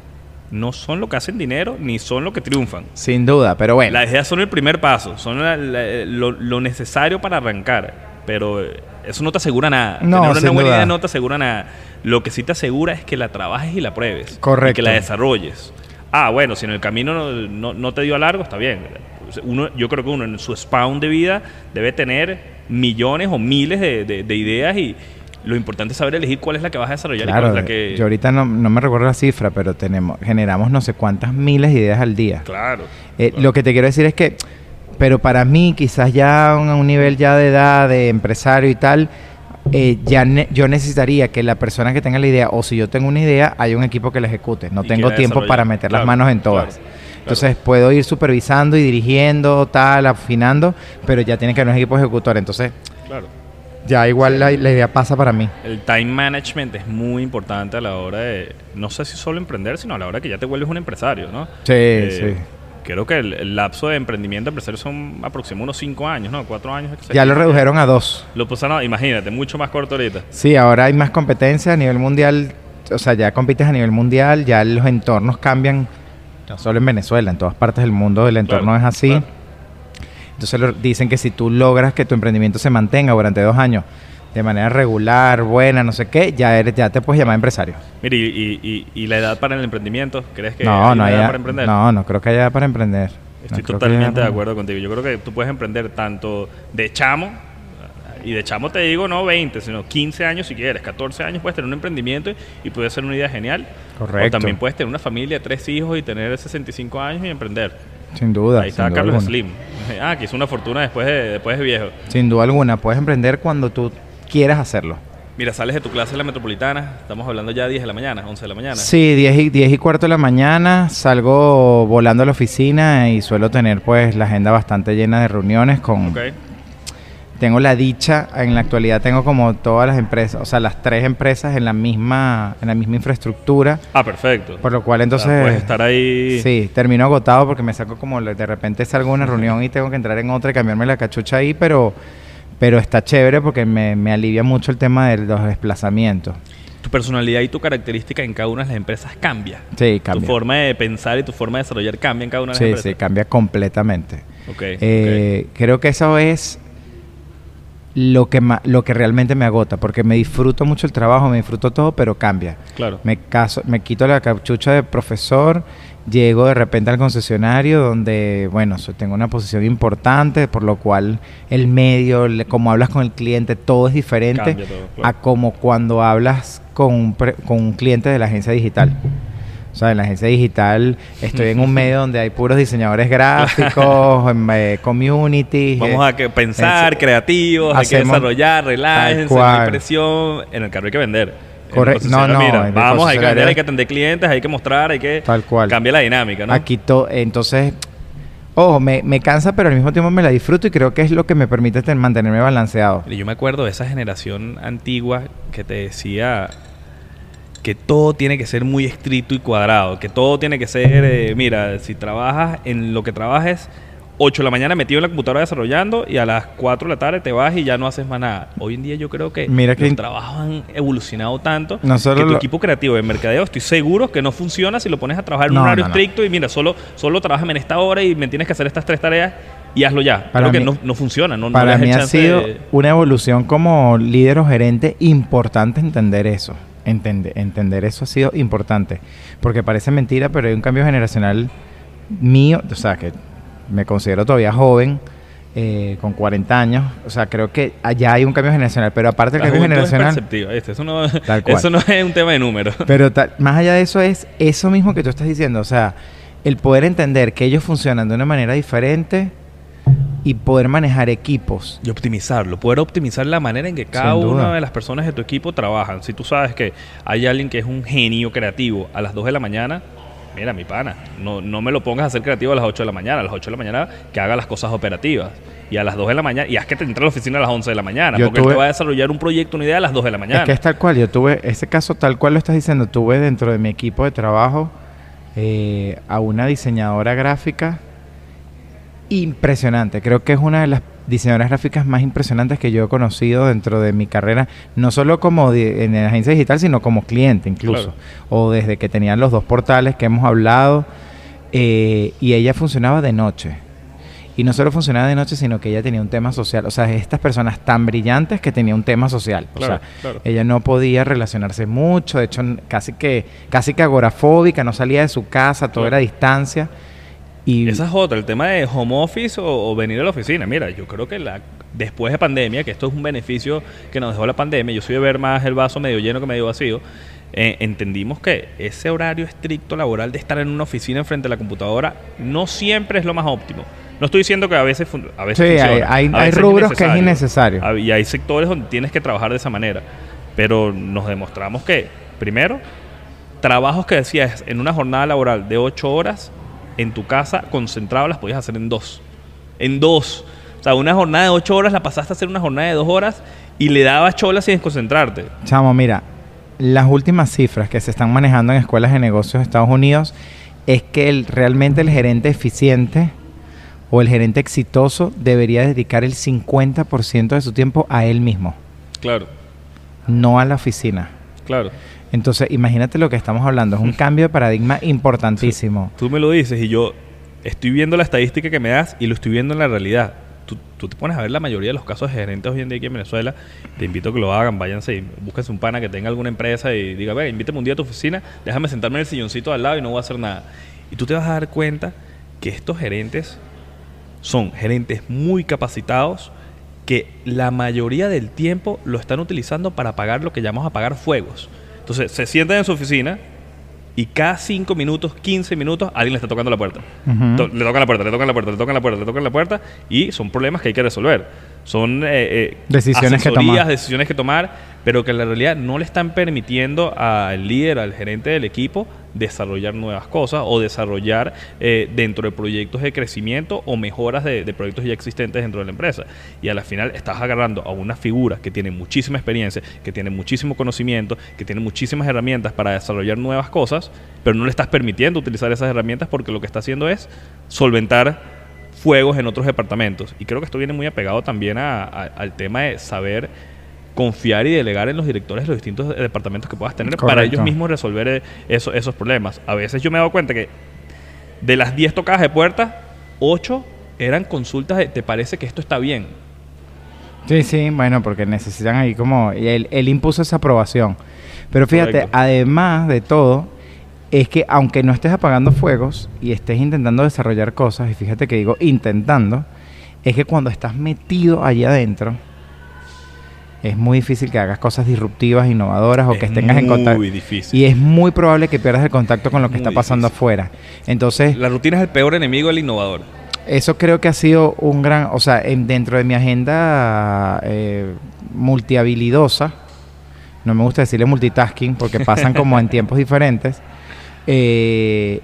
no son lo que hacen dinero ni son lo que triunfan.
Sin duda, pero bueno.
Las ideas son el primer paso, son la- la- lo, lo necesario para arrancar, pero eh, eso no te asegura nada.
No,
Tener una
sin
buena
duda.
idea no te asegura nada. Lo que sí te asegura es que la trabajes y la pruebes.
Correcto.
Y que la desarrolles. Ah, bueno, si en el camino no, no- no te dio a largo, está bien. Uno, yo creo que uno en su spawn de vida debe tener millones o miles de, de- de ideas y lo importante es saber elegir cuál es la que vas a desarrollar y cuál es la que...
yo ahorita no, no me recuerdo la cifra, pero tenemos generamos no sé cuántas miles de ideas al día.
Claro.
Eh,
claro.
Lo que te quiero decir es que, pero para mí, quizás ya a un, nivel ya de edad, de empresario y tal, eh, ya ne- yo necesitaría que la persona que tenga la idea, o si yo tengo una idea, haya un equipo que la ejecute. No tengo tiempo para meter las manos en todas. Entonces puedo ir supervisando y dirigiendo, tal, afinando, pero ya tiene que haber un equipo ejecutor. Entonces,
Claro.
Ya igual la, la idea pasa para mí.
El time management es muy importante a la hora de, no sé si solo emprender, sino a la hora que ya te vuelves un empresario, ¿no?
Sí, sí.
Creo que el, el lapso de emprendimiento empresario son aproximadamente unos 5 años, ¿no? 4 años.
Ya lo redujeron a dos.
Lo pasaron, imagínate, mucho más corto ahorita.
Sí, ahora hay más competencia a nivel mundial. o sea, ya compites a nivel mundial, ya los entornos cambian, no solo en Venezuela, en todas partes del mundo el entorno
Claro,
es así.
claro.
Entonces lo- dicen que si tú logras que tu emprendimiento se mantenga durante dos años de manera regular, buena, no sé qué, ya eres, ya te puedes llamar empresario.
Mire, y, y- y- y la edad para el emprendimiento? ¿Crees que
no,
hay
no
edad para emprender?
No, no creo que haya edad para emprender.
Estoy
No
totalmente de acuerdo contigo. Yo creo que tú puedes emprender tanto de chamo, y de chamo te digo no 20, sino 15 años si quieres, 14 años puedes tener un emprendimiento y, y puede ser una idea genial.
Correcto.
O también puedes tener una familia, tres hijos y tener 65 años y emprender.
Sin duda.
Ahí está Carlos
alguna.
Slim. Ah, que hizo una fortuna después de, después de viejo.
Sin duda alguna, puedes emprender cuando tú quieras hacerlo.
Mira, sales de tu clase en la metropolitana, estamos hablando ya 10 de la mañana, 11 de la mañana.
Sí, 10 y, 10 y cuarto de la mañana salgo volando a la oficina y suelo tener pues la agenda bastante llena de reuniones con...
Ok.
Tengo la dicha, en la actualidad tengo como todas las empresas, o sea, las tres empresas en la misma, en la misma infraestructura,
Ah, perfecto.
por lo cual
O sea,
entonces...
puedes estar ahí.
Sí, termino agotado porque me saco como de repente salgo a una reunión y tengo que entrar en otra y cambiarme la cachucha ahí, pero, pero está chévere porque me, me alivia mucho el tema de los desplazamientos.
Tu personalidad y tu característica en cada una de las empresas cambia.
Sí,
Tu
cambia.
forma de pensar y tu forma de desarrollar cambia en cada una de las
Sí,
empresas.
sí, cambia completamente.
Ok,
Eh, Creo que eso es lo que, ma- lo que realmente me agota, porque me disfruto mucho el trabajo, me disfruto todo, pero cambia.
Claro.
Me, caso, me quito la cachucha de profesor, llego de repente al concesionario donde, bueno, tengo una posición importante, por lo cual el medio, como hablas con el cliente, todo es diferente
Cambia todo, claro.
a como cuando hablas con un, pre- con un cliente de la agencia digital. O sea, en la agencia digital estoy en un medio donde hay puros diseñadores gráficos, eh, community.
Vamos a que pensar, creativos, hay que desarrollar, relájense, no hay presión. En el carro hay que vender. En
Corre-
el concesionario,
no, no,
mira, vamos, hay que vender, hay que atender clientes, hay que mostrar, hay que...
Tal cual.
Cambia la dinámica, ¿no?
Aquí to- entonces, ojo, me, me cansa, pero al mismo tiempo me la disfruto y creo que es lo que me permite ten- mantenerme balanceado.
Y yo me acuerdo de esa generación antigua que te decía que todo tiene que ser muy estricto y cuadrado, que todo tiene que ser, eh, mira, si trabajas en lo que trabajes, 8 de la mañana metido en la computadora desarrollando y a las 4 de la tarde te vas y ya no haces más nada. Hoy en día yo creo que
Mira que
los trabajos han evolucionado tanto
Nosotros
que tu
lo-
equipo creativo de mercadeo estoy seguro que no funciona si lo pones a trabajar en
No,
un horario
no, no.
estricto y mira, solo, solo trabajame en esta hora y me tienes que hacer estas tres tareas y hazlo ya.
Para
creo que
mí-
no, no funciona, no,
Para mí ha sido
de-
una evolución como líder o gerente importante entender eso. Entender, entender eso ha sido importante. Porque parece mentira, pero hay un cambio generacional mío, o sea, que me considero todavía joven, eh, con 40 años. O sea, creo que allá hay un cambio generacional. Pero aparte del cambio
es
generacional...
¿viste? Eso, no, eso no es un tema de números.
Pero tal- más allá de eso es eso mismo que tú estás diciendo, o sea, el poder entender que ellos funcionan de una manera diferente y poder manejar equipos.
Y optimizarlo, poder optimizar la manera en que cada una de las personas de tu equipo trabajan. Si tú sabes que hay alguien que es un genio creativo a las 2 de la mañana, mira, mi pana, no, no me lo pongas a ser creativo a las 8 de la mañana. A las 8 de la mañana que haga las cosas operativas. Y a las 2 de la mañana, y haz que te entre a la oficina a las 11 de la mañana.
Yo
porque él te va a desarrollar un proyecto, una idea a las 2 de la mañana.
Es que es tal cual, yo tuve, ese caso tal cual lo estás diciendo, tuve dentro de mi equipo de trabajo eh, a una diseñadora gráfica impresionante. Creo que es una de las diseñadoras gráficas más impresionantes que yo he conocido dentro de mi carrera, no solo como en la agencia digital, sino como cliente incluso.
Claro.
O desde que tenían los dos portales que hemos hablado. eh, y ella funcionaba de noche. Y no solo funcionaba de noche, sino que ella tenía un tema social. O sea, estas personas tan brillantes que tenía un tema social. O sea,
claro.
ella no podía relacionarse mucho, de hecho casi que casi que agorafóbica, no salía de su casa, todo era a distancia. Y
Esa es otra, el tema de home office o, o venir a la oficina. Mira, yo creo que la, después de pandemia, que esto es un beneficio que nos dejó la pandemia, yo soy de ver más el vaso medio lleno que medio vacío, eh, entendimos que ese horario estricto laboral de estar en una oficina enfrente a la computadora no siempre es lo más óptimo. No estoy diciendo que a veces, a veces
Sí, hay-
funciona,
hay-
a
hay rubros que es innecesario.
Y hay sectores donde tienes que trabajar de esa manera. Pero nos demostramos que, primero, trabajos que decías en una jornada laboral de 8 horas, en tu casa, concentrado, las podías hacer en dos. En dos. O sea, una jornada de 8 horas la pasaste a hacer una jornada de 2 horas y le dabas chola sin desconcentrarte.
chamo, mira, las últimas cifras que se están manejando en escuelas de negocios de Estados Unidos es que el, realmente el gerente eficiente o el gerente exitoso debería dedicar el 50% de su tiempo a él mismo,
Claro.
no a la oficina.
Claro.
Entonces, imagínate lo que estamos hablando. Es un cambio de paradigma importantísimo.
Tú me lo dices y yo estoy viendo la estadística que me das y lo estoy viendo en la realidad. Tú, tú te pones a ver la mayoría de los casos de gerentes hoy en día aquí en Venezuela. Te invito a que lo hagan, váyanse y búsquense un pana que tenga alguna empresa y diga, ve, invítame un día a tu oficina, déjame sentarme en el silloncito al lado y no voy a hacer nada. Y tú te vas a dar cuenta que estos gerentes son gerentes muy capacitados que la mayoría del tiempo lo están utilizando para pagar lo que llamamos a pagar fuegos. Entonces se sientan en su oficina y cada 5 minutos, 15 minutos, alguien le está tocando la puerta. Le tocan la puerta, le tocan la puerta, le tocan la puerta, le tocan la puerta y son problemas que hay que resolver. Son eh, eh,
Decisiones que tomar.
decisiones que tomar, pero que en la realidad no le están permitiendo al líder, al gerente del equipo, desarrollar nuevas cosas o desarrollar eh, dentro de proyectos de crecimiento o mejoras de, proyectos ya existentes dentro de la empresa. Y a la final estás agarrando a una figura que tiene muchísima experiencia, que tiene muchísimo conocimiento, que tiene muchísimas herramientas para desarrollar nuevas cosas, pero no le estás permitiendo utilizar esas herramientas porque lo que está haciendo es solventar fuegos en otros departamentos. Y creo que esto viene muy apegado también a- al tema de saber confiar y delegar en los directores de los distintos departamentos que puedas tener para ellos mismos resolver eh, eso- esos problemas. A veces yo me he dado cuenta que de las 10 tocadas de puerta, 8 eran consultas de ¿te parece que esto está bien?
Sí, sí, bueno, porque necesitan ahí como... Él, él impuso esa aprobación. Pero fíjate,
Correcto.
además de todo, es que aunque no estés apagando fuegos y estés intentando desarrollar cosas, y fíjate que digo intentando, es que cuando estás metido allí adentro, es muy difícil que hagas cosas disruptivas, innovadoras o
Es
que tengas en contacto.
Muy difícil.
Y es muy probable que pierdas el contacto con lo que
Muy
está pasando
difícil.
afuera. Entonces,
La rutina es el peor enemigo del innovador.
eso creo que ha sido un gran, o sea, en- dentro de mi agenda eh, multihabilidosa, no me gusta decirle multitasking porque pasan como en tiempos diferentes, eh,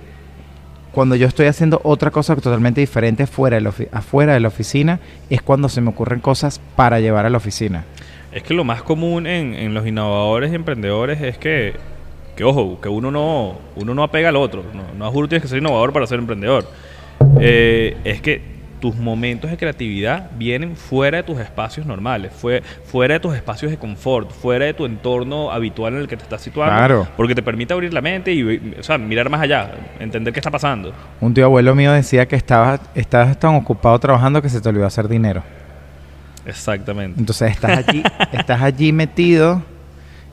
cuando yo estoy haciendo otra cosa totalmente diferente fuera de la afuera de la oficina, es cuando se me ocurren cosas para llevar a la oficina.
Es que lo más común en, en los innovadores y emprendedores es que, que, ojo, que uno no, uno no apega al otro. No, no juro tienes que ser innovador para ser emprendedor. Eh, es que tus momentos de creatividad vienen fuera de tus espacios normales, fue, fuera de tus espacios de confort, fuera de tu entorno habitual en el que te estás situando.
Claro.
Porque te permite abrir la mente y o sea, mirar más allá, entender qué está pasando.
Un tío abuelo mío decía que estabas, estabas tan ocupado trabajando que se te olvidó hacer dinero.
Exactamente.
Entonces estás allí, estás allí metido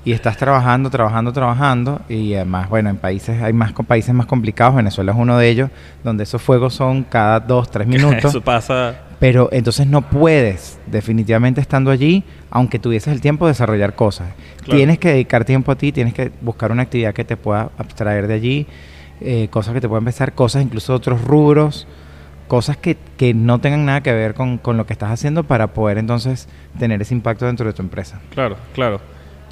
y estás trabajando, trabajando, trabajando. Y además, bueno, en países, hay más países más complicados, Venezuela es uno de ellos, donde esos fuegos son cada dos, tres minutos.
Eso pasa.
pero entonces no puedes, definitivamente estando allí, aunque tuvieses el tiempo de desarrollar cosas.
Claro.
Tienes que dedicar tiempo a ti, tienes que buscar una actividad que te pueda abstraer de allí, eh, cosas que te puedan empezar, cosas incluso de otros rubros, cosas que, que no tengan nada que ver con, con lo que estás haciendo para poder entonces tener ese impacto dentro de tu empresa.
Claro, claro.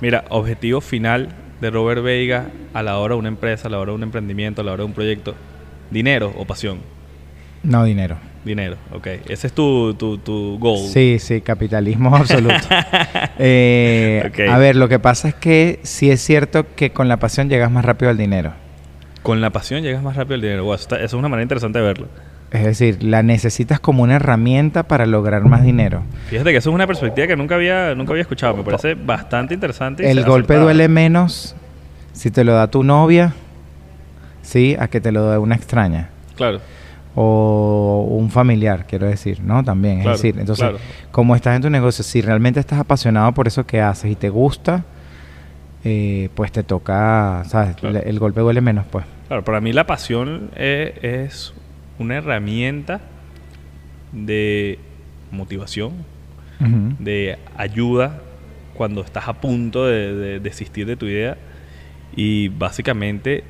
Mira, objetivo final de Robert Veiga a la hora de una empresa, a la hora de un emprendimiento, a la hora de un proyecto. ¿Dinero o pasión?
No dinero.
Dinero, ok. Ese es tu, tu, tu goal.
Sí, sí, capitalismo absoluto. Eh. A ver, lo que pasa es que sí es cierto que con la pasión llegas más rápido al dinero.
Con la pasión llegas más rápido al dinero. Wow, eso, está- eso es una manera interesante de verlo.
Es decir, la necesitas como una herramienta para lograr más dinero.
Fíjate que eso es una perspectiva que nunca había, nunca había escuchado. Me parece bastante interesante.
El golpe duele menos si te lo da tu novia, sí, a que te lo dé una extraña
Claro,
o un familiar, quiero decir, ¿no? También,
Claro,
es decir, entonces,
claro.
como estás en tu negocio, si realmente estás apasionado por eso que haces y te gusta, eh, pues te toca, ¿sabes?
Claro.
El golpe duele menos, pues.
claro. Para mí la pasión eh, es una herramienta de motivación, de ayuda cuando estás a punto de, de desistir de tu idea y básicamente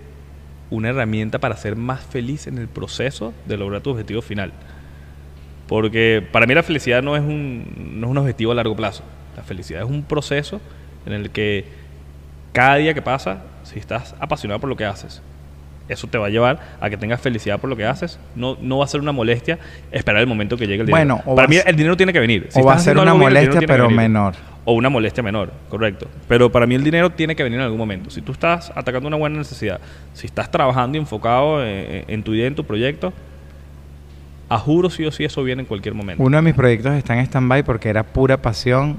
una herramienta para ser más feliz en el proceso de lograr tu objetivo final. Porque para mí la felicidad no es un, no es un objetivo a largo plazo. La felicidad es un proceso en el que cada día que pasa, si estás apasionado por lo que haces, eso te va a llevar a que tengas felicidad por lo que haces. No, no va a ser una molestia esperar el momento que llegue el dinero.
Bueno, o
para mí el dinero tiene que venir. Si
o va a ser una
bien,
molestia, pero menor.
O una molestia menor, correcto. Pero para mí el dinero tiene que venir en algún momento. Si tú estás atacando una buena necesidad, si estás trabajando y enfocado en, en tu idea, en tu proyecto, a juro sí o sí eso viene en cualquier momento.
Uno de mis proyectos está en stand-by porque era pura pasión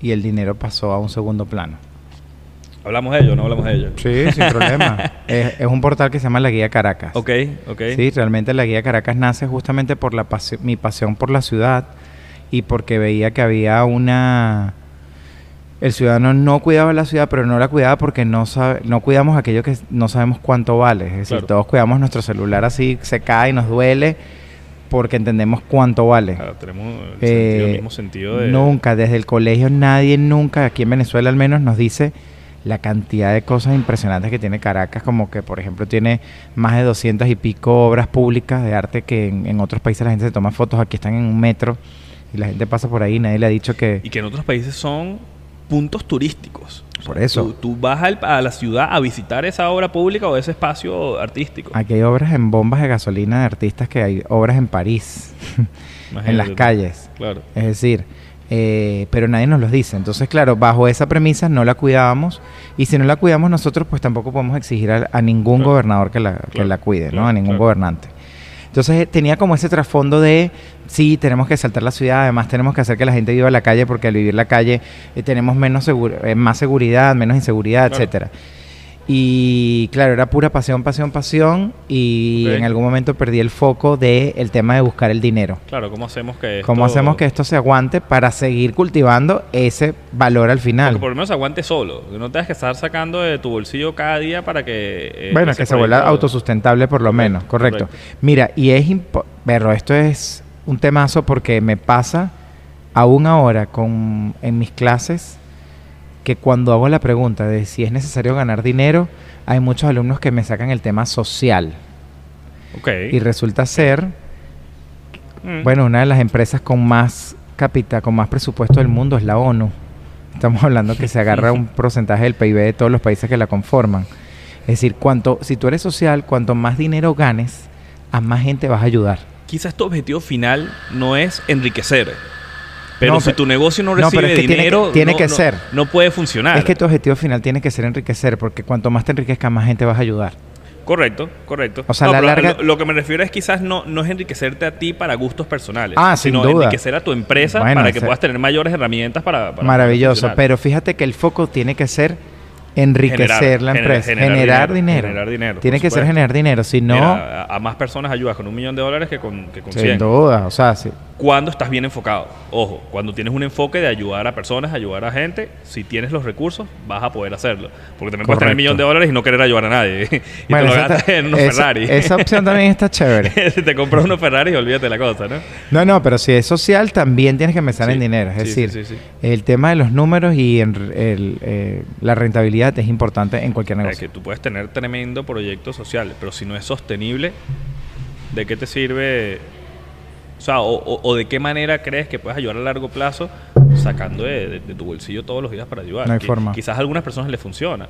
y el dinero pasó a un segundo plano.
Hablamos de ello, no hablamos de ello.
Sí, sin problema. es, es un portal que se llama La Guía Caracas.
Ok, ok.
Sí, realmente la guía Caracas nace justamente por la mi pasión por la ciudad y porque veía que había una... El ciudadano no cuidaba la ciudad, pero no la cuidaba porque no sabe, no cuidamos aquello que no sabemos cuánto vale. Es decir,
Claro.
todos cuidamos nuestro celular así, se cae y nos duele porque entendemos cuánto vale.
Claro, tenemos el,
Eh,
sentido- el mismo sentido de...
Nunca, desde el colegio nadie nunca, aquí en Venezuela al menos, nos dice la cantidad de cosas impresionantes que tiene Caracas, como que por ejemplo tiene más de 200 y pico obras públicas de arte que en, en otros países la gente se toma fotos, aquí están en un metro y la gente pasa por ahí y nadie le ha dicho que...
Y que en otros países son puntos turísticos. O
Por
sea,
eso.
Tú, tú vas al- a la ciudad a visitar esa obra pública o ese espacio artístico.
Aquí hay obras en bombas de gasolina de artistas que hay obras en París, en las calles.
Claro.
Es decir, eh, pero nadie nos los dice. Entonces, claro, bajo esa premisa no la cuidábamos. Y si no la cuidamos nosotros, pues tampoco podemos exigir a, a ningún
Claro.
gobernador que la, que
Claro,
la cuide, ¿no? A ningún gobernante. Entonces eh, tenía como ese trasfondo de, sí, tenemos que saltar la ciudad, además tenemos que hacer que la gente viva en la calle, porque al vivir la calle eh, tenemos menos seguro- eh, más seguridad, menos inseguridad,
Claro.
etcétera. Y claro, era pura pasión, pasión, pasión. Y en algún momento perdí el foco del el tema de buscar el dinero.
Claro, ¿cómo hacemos que
¿Cómo
esto-
hacemos que esto se aguante para seguir cultivando ese valor al final?
Porque por lo menos aguante solo. No tengas que estar sacando de tu bolsillo cada día para que... eh,
bueno, que se vuelva autosustentable por lo menos, correcto.
correcto.
Mira, y es... Berro, esto es un temazo porque me pasa aún ahora con, en mis clases que cuando hago la pregunta de si es necesario ganar dinero, hay muchos alumnos que me sacan el tema social. Y resulta ser
Mm.
Bueno, una de las empresas con más capital, con más presupuesto del mundo es la ONU. Estamos hablando que se agarra un porcentaje del PIB de todos los países que la conforman. Es decir, cuanto, si tú eres social, cuanto más dinero ganes, a más gente vas a ayudar.
Quizás tu objetivo final no es enriquecer. Pero
No,
si tu negocio no
no,
recibe
pero es que tiene que-
dinero,
tiene
no-
que
no-
ser.
No puede funcionar.
Es que tu objetivo final tiene que ser enriquecer, porque cuanto más te enriquezca, más gente vas a ayudar.
Correcto, correcto.
O sea, la larga-
Lo, lo que me refiero es quizás no, no es enriquecerte a ti para gustos personales.
Ah, sin duda.
enriquecer a tu empresa
Bueno,
para que puedas tener mayores herramientas para... para
Maravilloso, pero fíjate que el foco tiene que ser enriquecer
Generar,
la empresa,
generar
generar,
dinero,
dinero,
generar dinero,
Tiene que ser generar dinero, si no,
Mira, a, a más personas ayudas con un millón de dólares que con, que con
sin
100.
duda, o sea, sí.
Cuando estás bien enfocado. Ojo, cuando tienes un enfoque de ayudar a personas, ayudar a gente, si tienes los recursos, vas a poder hacerlo. Porque también puedes tener un millón de dólares y no querer ayudar a nadie. y
Bueno,
te lo gastas en unos
esa-
Ferrari.
esa opción también está chévere.
te compras unos Ferrari y olvídate la cosa, ¿no?
No, no, pero si es social, también tienes que pensar
Sí,
en dinero. Es
sí,
decir,
sí,
el tema de los números y en r- el, eh, la rentabilidad es importante en cualquier negocio.
que tú puedes tener tremendo proyecto social, pero si no es sostenible, ¿de qué te sirve? O sea, o, o- o de qué manera crees que puedes ayudar a largo plazo sacando de, de- de tu bolsillo todos los días para ayudar?
No hay forma.
Quizás a algunas personas les funciona,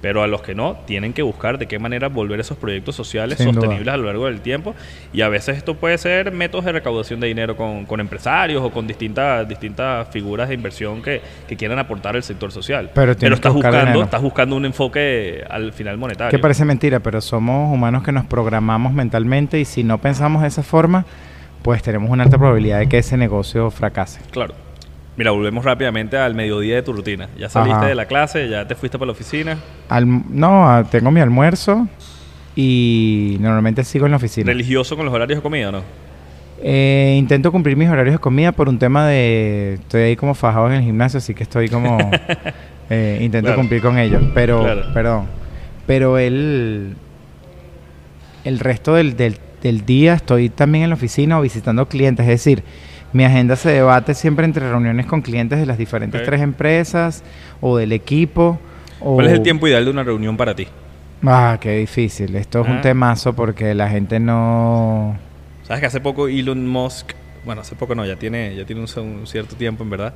pero a los que no, tienen que buscar de qué manera volver esos proyectos sociales
Sin duda.
sostenibles a lo largo del tiempo. Y a veces esto puede ser métodos de recaudación de dinero con, con empresarios o con distintas, distintas figuras de inversión que, que quieran aportar al sector social.
Pero que
estás buscando,
dinero.
estás buscando un enfoque al final monetario.
Que parece mentira, pero somos humanos que nos programamos mentalmente y si no pensamos de esa forma, pues tenemos una alta probabilidad de que ese negocio fracase.
Claro. Mira, volvemos rápidamente al mediodía de tu rutina. Ya saliste
Ajá.
de la clase, ya te fuiste para la oficina.
Alm- no, ah, tengo mi almuerzo y normalmente sigo en la oficina.
Religioso con los horarios de comida, ¿no?
Eh, intento cumplir mis horarios de comida por un tema de... Estoy ahí como fajado en el gimnasio, así que estoy como... eh, intento
Claro.
cumplir con ellos. Pero,
Claro.
perdón. Pero el... El resto del, del, del día estoy también en la oficina o visitando clientes. Es decir, mi agenda se debate siempre entre reuniones con clientes de las diferentes tres empresas o del equipo. O...
¿Cuál es el tiempo ideal de una reunión para ti?
Ah, qué difícil. Esto es un
Ah.
temazo porque la gente no...
Sabes que hace poco Elon Musk, bueno, hace poco no, ya tiene, ya tiene un, un cierto tiempo en verdad,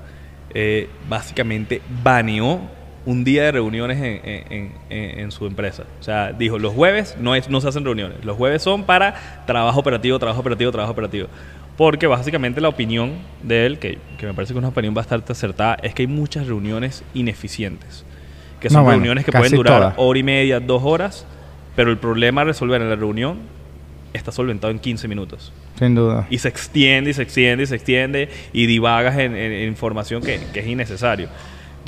eh, básicamente baneó un día de reuniones en, en- en- en su empresa. O sea, dijo, los jueves no, es, no se hacen reuniones, los jueves son para trabajo operativo, trabajo operativo, trabajo operativo. Porque básicamente la opinión de él, que, que me parece que es una opinión bastante acertada, es que hay muchas reuniones ineficientes. Que
No,
son
bueno,
reuniones que pueden durar hora y media, dos horas, pero el problema a resolver en la reunión está solventado en 15 minutos.
Sin duda.
Y se extiende y se extiende y se extiende y divagas en, información que, que es innecesario.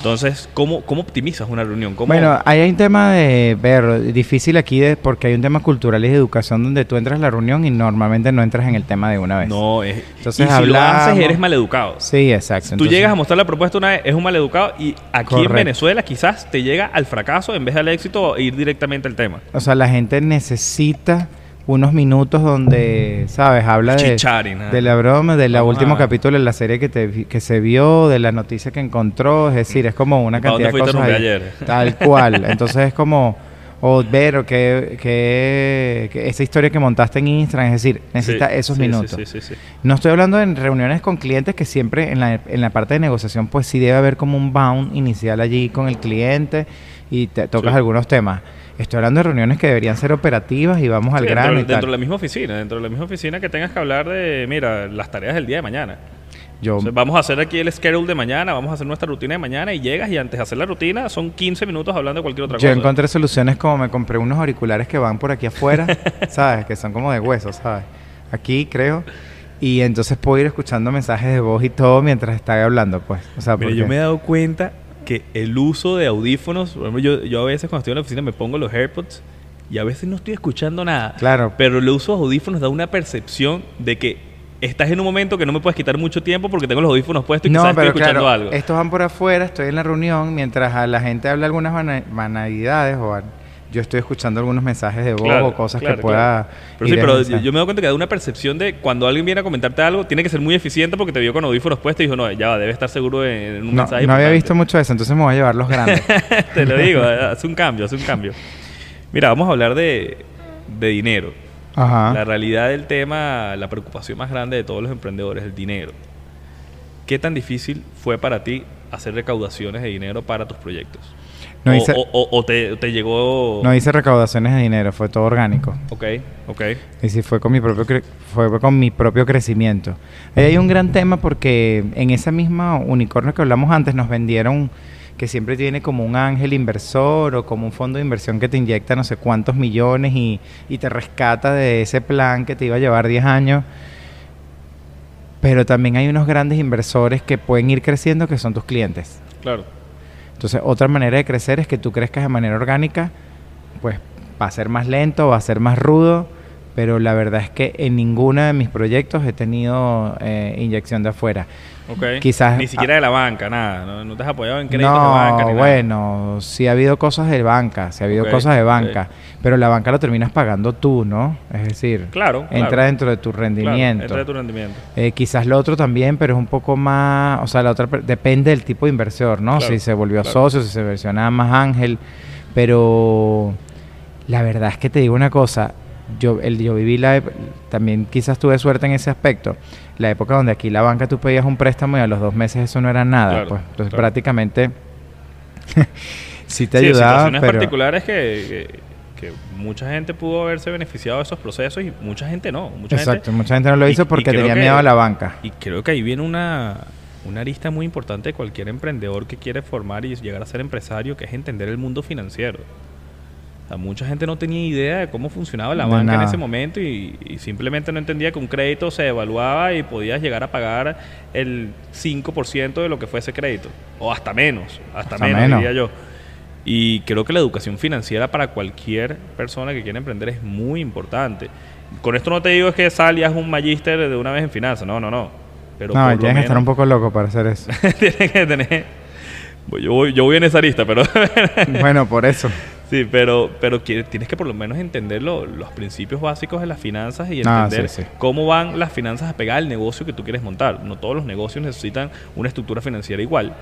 Entonces, ¿cómo, cómo optimizas una reunión? ¿Cómo-
Bueno, ahí hay un tema de ver, difícil aquí de, porque hay un tema cultural y de educación donde tú entras a la reunión y normalmente no entras en el tema de una vez.
no, es,
Entonces
y si lo haces,
hablamos-
eres maleducado.
Sí, exacto.
Tú
Entonces-
llegas a mostrar la propuesta una vez, es un maleducado y aquí
Correcto.
en Venezuela quizás te llega al fracaso en vez del éxito ir directamente al tema.
O sea, la gente necesita unos minutos donde, ¿sabes? Habla de, de la broma, del
Vamos
último
a-
capítulo de la serie que, te, que se vio, de la noticia que encontró. Es decir, es como una
¿Para dónde
cantidad de cosas.
rumbear
ahí.
ayer?
Tal cual. Entonces es como. O ver o que, que, que esa historia que montaste en Instagram, es decir, necesita
Sí,
esos
sí,
minutos.
Sí.
No estoy hablando en reuniones con clientes que siempre en la, en la parte de negociación pues sí debe haber como un bound inicial allí con el cliente y te tocas algunos temas. Estoy hablando de reuniones que deberían ser operativas y vamos al grano
dentro,
y tal.
dentro de la misma oficina, dentro de la misma oficina que tengas que hablar de, mira, las tareas del día de mañana.
Yo,
vamos a hacer aquí el schedule de mañana, vamos a hacer nuestra rutina de mañana y llegas y antes de hacer la rutina son 15 minutos hablando de cualquier otra
yo
cosa.
encontré soluciones como me compré unos auriculares que van por aquí afuera, ¿sabes? Que son como de hueso, ¿sabes? Aquí creo. Y entonces puedo ir escuchando mensajes de voz y todo mientras estaba hablando, pues. O sea,
Mira,
porque-
yo me he dado cuenta que el uso de audífonos, por ejemplo, yo, yo a veces cuando estoy en la oficina me pongo los AirPods y a veces no estoy escuchando nada.
Claro.
Pero el uso de audífonos da una percepción de que estás en un momento que no me puedes quitar mucho tiempo porque tengo los audífonos puestos y
No,
quizás estoy
pero
escuchando
claro,
algo.
estos van por afuera, estoy en la reunión, mientras a la gente habla algunas bana- banalidades o yo estoy escuchando algunos mensajes de voz
Claro,
o cosas
claro,
que pueda...
claro. Pero sí, pero yo, yo me doy cuenta que da una percepción de cuando alguien viene a comentarte algo, tiene que ser muy eficiente porque te vio con audífonos puestos y dijo, no, ya va, debe estar seguro en, un
No,
mensaje.
no había
importante".
visto mucho eso, entonces me voy a llevar los grandes.
te lo digo, eh, hace un cambio, hace un cambio. Mira, vamos a hablar de, de dinero.
Ajá.
La realidad del tema, la preocupación más grande de todos los emprendedores, el dinero. ¿Qué tan difícil fue para ti hacer recaudaciones de dinero para tus proyectos?
No
o,
hice-
o- o- o te, te llegó...
No hice recaudaciones de dinero, fue todo orgánico.
Ok, ok.
Y sí fue con mi propio cre- fue con mi propio crecimiento. Ahí hay un gran tema porque en esa misma unicornio que hablamos antes nos vendieron que siempre tiene como un ángel inversor o como un fondo de inversión que te inyecta no sé cuántos millones y, y te rescata de ese plan que te iba a llevar 10 años. Pero también hay unos grandes inversores que pueden ir creciendo que son tus clientes.
Claro.
Entonces, otra manera de crecer es que tú crezcas de manera orgánica, pues va a ser más lento, va a ser más rudo, pero la verdad es que en ninguno de mis proyectos he tenido eh, inyección de afuera.
Ok.
Quizás-
Ni siquiera de la banca, nada. No, no te has apoyado en créditos de
No,
banca ni nada.
bueno, sí ha habido cosas de banca, sí ha habido cosas de banca, pero la banca lo terminas pagando tú, ¿no? Es decir,
Claro,
entra
claro.
dentro de tu
Claro,
rendimiento.
entra de tu rendimiento.
Eh, quizás lo otro también, pero es un poco más, o sea, la otra depende del tipo de inversor, ¿no?
Claro,
si se volvió
claro.
socio, si se versiona más ángel, pero la verdad es que te digo una cosa, yo, el, yo viví la, también quizás tuve suerte en ese aspecto, la época donde aquí la banca tú pedías un préstamo y a los dos meses eso no era nada,
Claro,
pues, entonces
claro.
prácticamente sí te
sí,
ayudaba,
situaciones
pero
particulares que, que, que mucha gente pudo haberse beneficiado de esos procesos y mucha gente no. Mucha
exacto,
gente,
mucha gente no lo hizo
y
porque tenía
que-
miedo a la banca.
Y creo que ahí viene una, una arista muy importante de cualquier emprendedor que quiere formar y llegar a ser empresario, que es entender el mundo financiero. O sea, mucha gente no tenía idea de cómo funcionaba la
De
banca en ese momento y, y simplemente no entendía que un crédito se evaluaba y podías llegar a pagar el 5% de lo que fue ese crédito. O hasta menos, hasta,
Hasta
menos,
menos.
diría yo. Y creo que la educación financiera para cualquier persona que quiera emprender es muy importante. Con esto no te digo es que sal y haz un magíster de una vez en finanzas, no, no, no. Pero
no, tienes que estar un poco loco para hacer eso.
tienes que tener... Yo voy, yo voy en esa arista, pero...
bueno, por eso.
Sí, pero, pero tienes que por lo menos entender lo- los principios básicos de las finanzas y
Ah,
entender
sí, sí.
cómo van las finanzas apegadas al negocio que tú quieres montar. No todos los negocios necesitan una estructura financiera igual,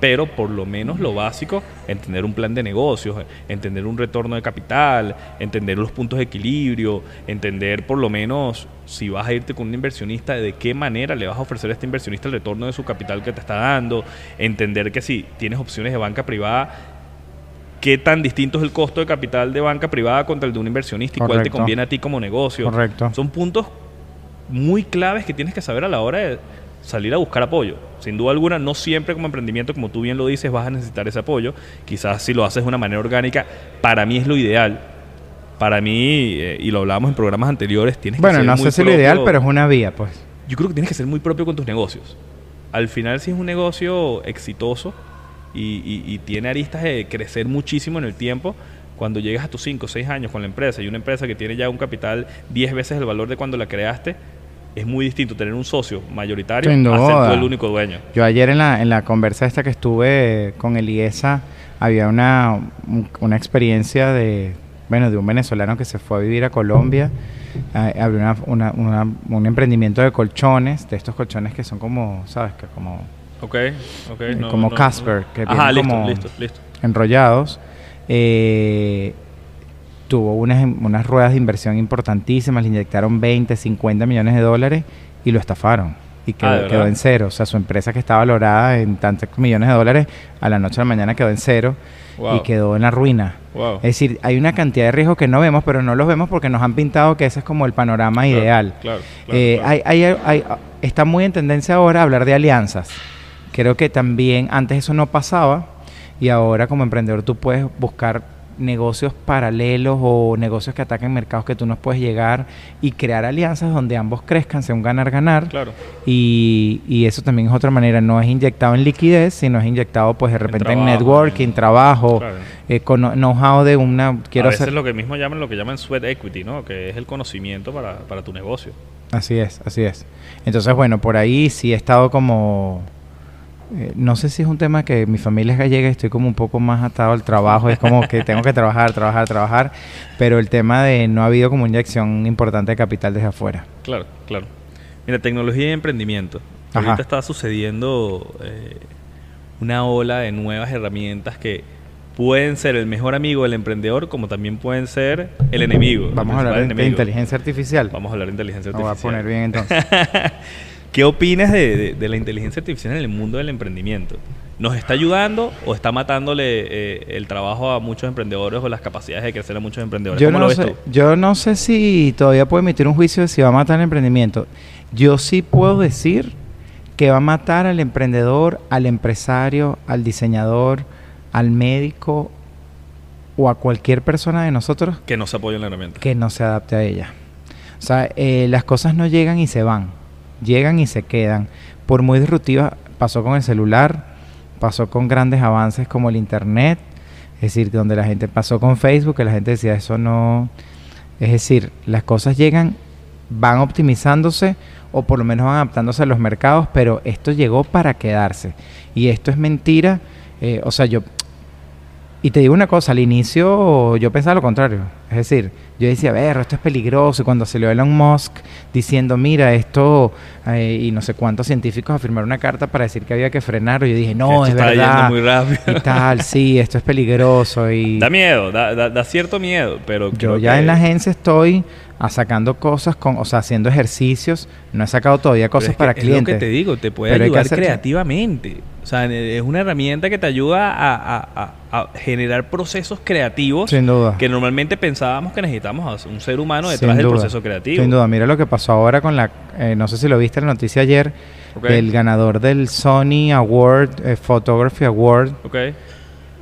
pero por lo menos lo básico, entender un plan de negocios, entender un retorno de capital, entender los puntos de equilibrio, entender por lo menos si vas a irte con un inversionista, de qué manera le vas a ofrecer a este inversionista el retorno de su capital que te está dando, entender que si tienes opciones de banca privada, qué tan distinto es el costo de capital de banca privada contra el de un inversionista y cuál te conviene a ti como negocio.
Correcto.
Son puntos muy claves que tienes que saber a la hora de salir a buscar apoyo. Sin duda alguna, no siempre como emprendimiento, como tú bien lo dices, vas a necesitar ese apoyo. Quizás si lo haces de una manera orgánica, para mí es lo ideal. Para mí, eh, y lo hablábamos en programas anteriores, tienes que
Bueno, no sé si lo ideal, pero es una vía, pues.
yo creo que tienes que ser muy propio con tus negocios. Al final, si es un negocio exitoso, y, y- y tiene aristas de crecer muchísimo en el tiempo. Cuando llegas a tus 5 o 6 años con la empresa y una empresa que tiene ya un capital 10 veces el valor de cuando la creaste, es muy distinto tener un socio mayoritario
Sin
a ser tú el único dueño.
Yo ayer en la, en la conversa esta que estuve con Eliesa, había una, un- una experiencia de, bueno, de un venezolano que se fue a vivir a Colombia. Ah, abrió una, una- una- un emprendimiento de colchones, de estos colchones que son como, ¿sabes? Que como
Ok, ok. no-
como
no-
Casper, que
Ajá, listo,
como-
listo, listo.
enrollados. Eh, tuvo unas, unas ruedas de inversión importantísimas, le inyectaron 20, 50 millones de dólares y lo estafaron. Y quedó,
Ah,
quedó en cero. O sea, su empresa que estaba valorada en tantos millones de dólares, a la noche a la mañana quedó en cero y quedó en la ruina.
Wow.
Es decir, hay una cantidad de riesgos que no vemos, pero no los vemos porque nos han pintado que ese es como el panorama
Claro,
ideal.
Claro, claro,
Eh,
claro.
hay- hay- hay- está muy en tendencia ahora hablar de alianzas. Creo que también antes eso no pasaba y ahora como emprendedor tú puedes buscar negocios paralelos o negocios que ataquen mercados que tú no puedes llegar y crear alianzas donde ambos crezcan, sea un ganar-ganar.
Claro.
Y, y eso también es otra manera, no es inyectado en liquidez, sino es inyectado pues de repente en,
trabajo,
networking, trabajo,
Claro.
eh, know-how de una... Quiero
a veces
hacer...
lo que mismo llaman lo que llaman sweat equity, ¿no? Que es el conocimiento para, para tu negocio.
Así es, así es. Entonces, bueno, por ahí sí he estado como... eh, no sé si es un tema que mi familia es gallega y estoy como un poco más atado al trabajo. Es como que tengo que trabajar, trabajar, trabajar. Pero el tema de no ha habido como una inyección importante de capital desde afuera.
Claro, claro. Mira, tecnología y emprendimiento.
Ajá.
Ahorita está sucediendo eh, una ola de nuevas herramientas que pueden ser el mejor amigo del emprendedor como también pueden ser el enemigo.
Vamos a hablar de, inteligencia artificial.
Vamos a hablar de inteligencia
Lo voy a
artificial.
poner bien entonces.
¿Qué opinas de, de- de la inteligencia artificial en el mundo del emprendimiento? ¿Nos está ayudando o está matándole eh, el trabajo a muchos emprendedores o las capacidades de crecer a muchos emprendedores?
Yo
¿Cómo
no,
lo ves
sé,
tú?
yo no sé si todavía puedo emitir un juicio de si va a matar el emprendimiento. Yo sí puedo decir que va a matar al emprendedor, al empresario, al diseñador, al médico o a cualquier persona de nosotros
Que no se apoya en la herramienta.
que no se adapte a ella. O sea, eh, las cosas no llegan y se van, llegan y se quedan. Por muy disruptivas, pasó con el celular, pasó con grandes avances como el Internet, es decir, donde la gente pasó con Facebook, que la gente decía eso no... Es decir, las cosas llegan, van optimizándose o por lo menos van adaptándose a los mercados, pero esto llegó para quedarse. Y esto es mentira. eh, o sea, yo y te digo una cosa, al inicio yo pensaba lo contrario. Es decir, yo decía, ver, esto es peligroso. Y cuando salió Elon Musk diciendo, mira, esto, eh, y no sé cuántos científicos afirmaron una carta para decir que había que frenarlo, yo dije, no,
Esto
es
está yendo
verdad.
muy rápido.
Y tal, sí, esto es peligroso. Y
Da miedo, da, da- da cierto miedo, pero
yo ya
que-
en la agencia estoy a sacando cosas, con, o sea, haciendo ejercicios. No he sacado todavía
pero
cosas
es que
para
es
clientes.
lo que te digo, te puede ayudar creativamente. O sea, es una herramienta que te ayuda a, a- a- a generar procesos creativos
Sin duda.
que normalmente pensábamos que necesitamos a un ser humano detrás
Sin
del
duda,
proceso creativo.
Sin duda, mira lo que pasó ahora con la, eh, no sé si lo viste en la noticia ayer,
Ok.
el ganador del Sony Award, eh, Photography Award,
Ok.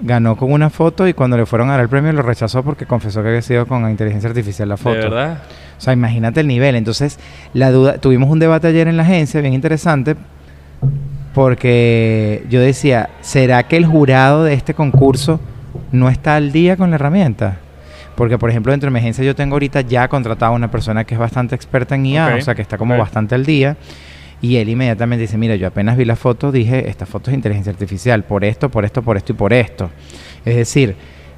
ganó con una foto y cuando le fueron a dar el premio lo rechazó porque confesó que había sido con inteligencia artificial la foto.
De verdad.
O sea, imagínate el nivel. Entonces, la duda, tuvimos un debate ayer en la agencia bien interesante porque yo decía, ¿será que el jurado de este concurso no está al día con la herramienta? Porque, por ejemplo, dentro de mi agencia yo tengo ahorita ya contratado a una persona que es bastante experta en IA, o sea, que está como bastante al día. Y él inmediatamente dice, mira, yo apenas vi la foto, dije, esta foto es inteligencia artificial, por esto, por esto, por esto y por esto. Es decir,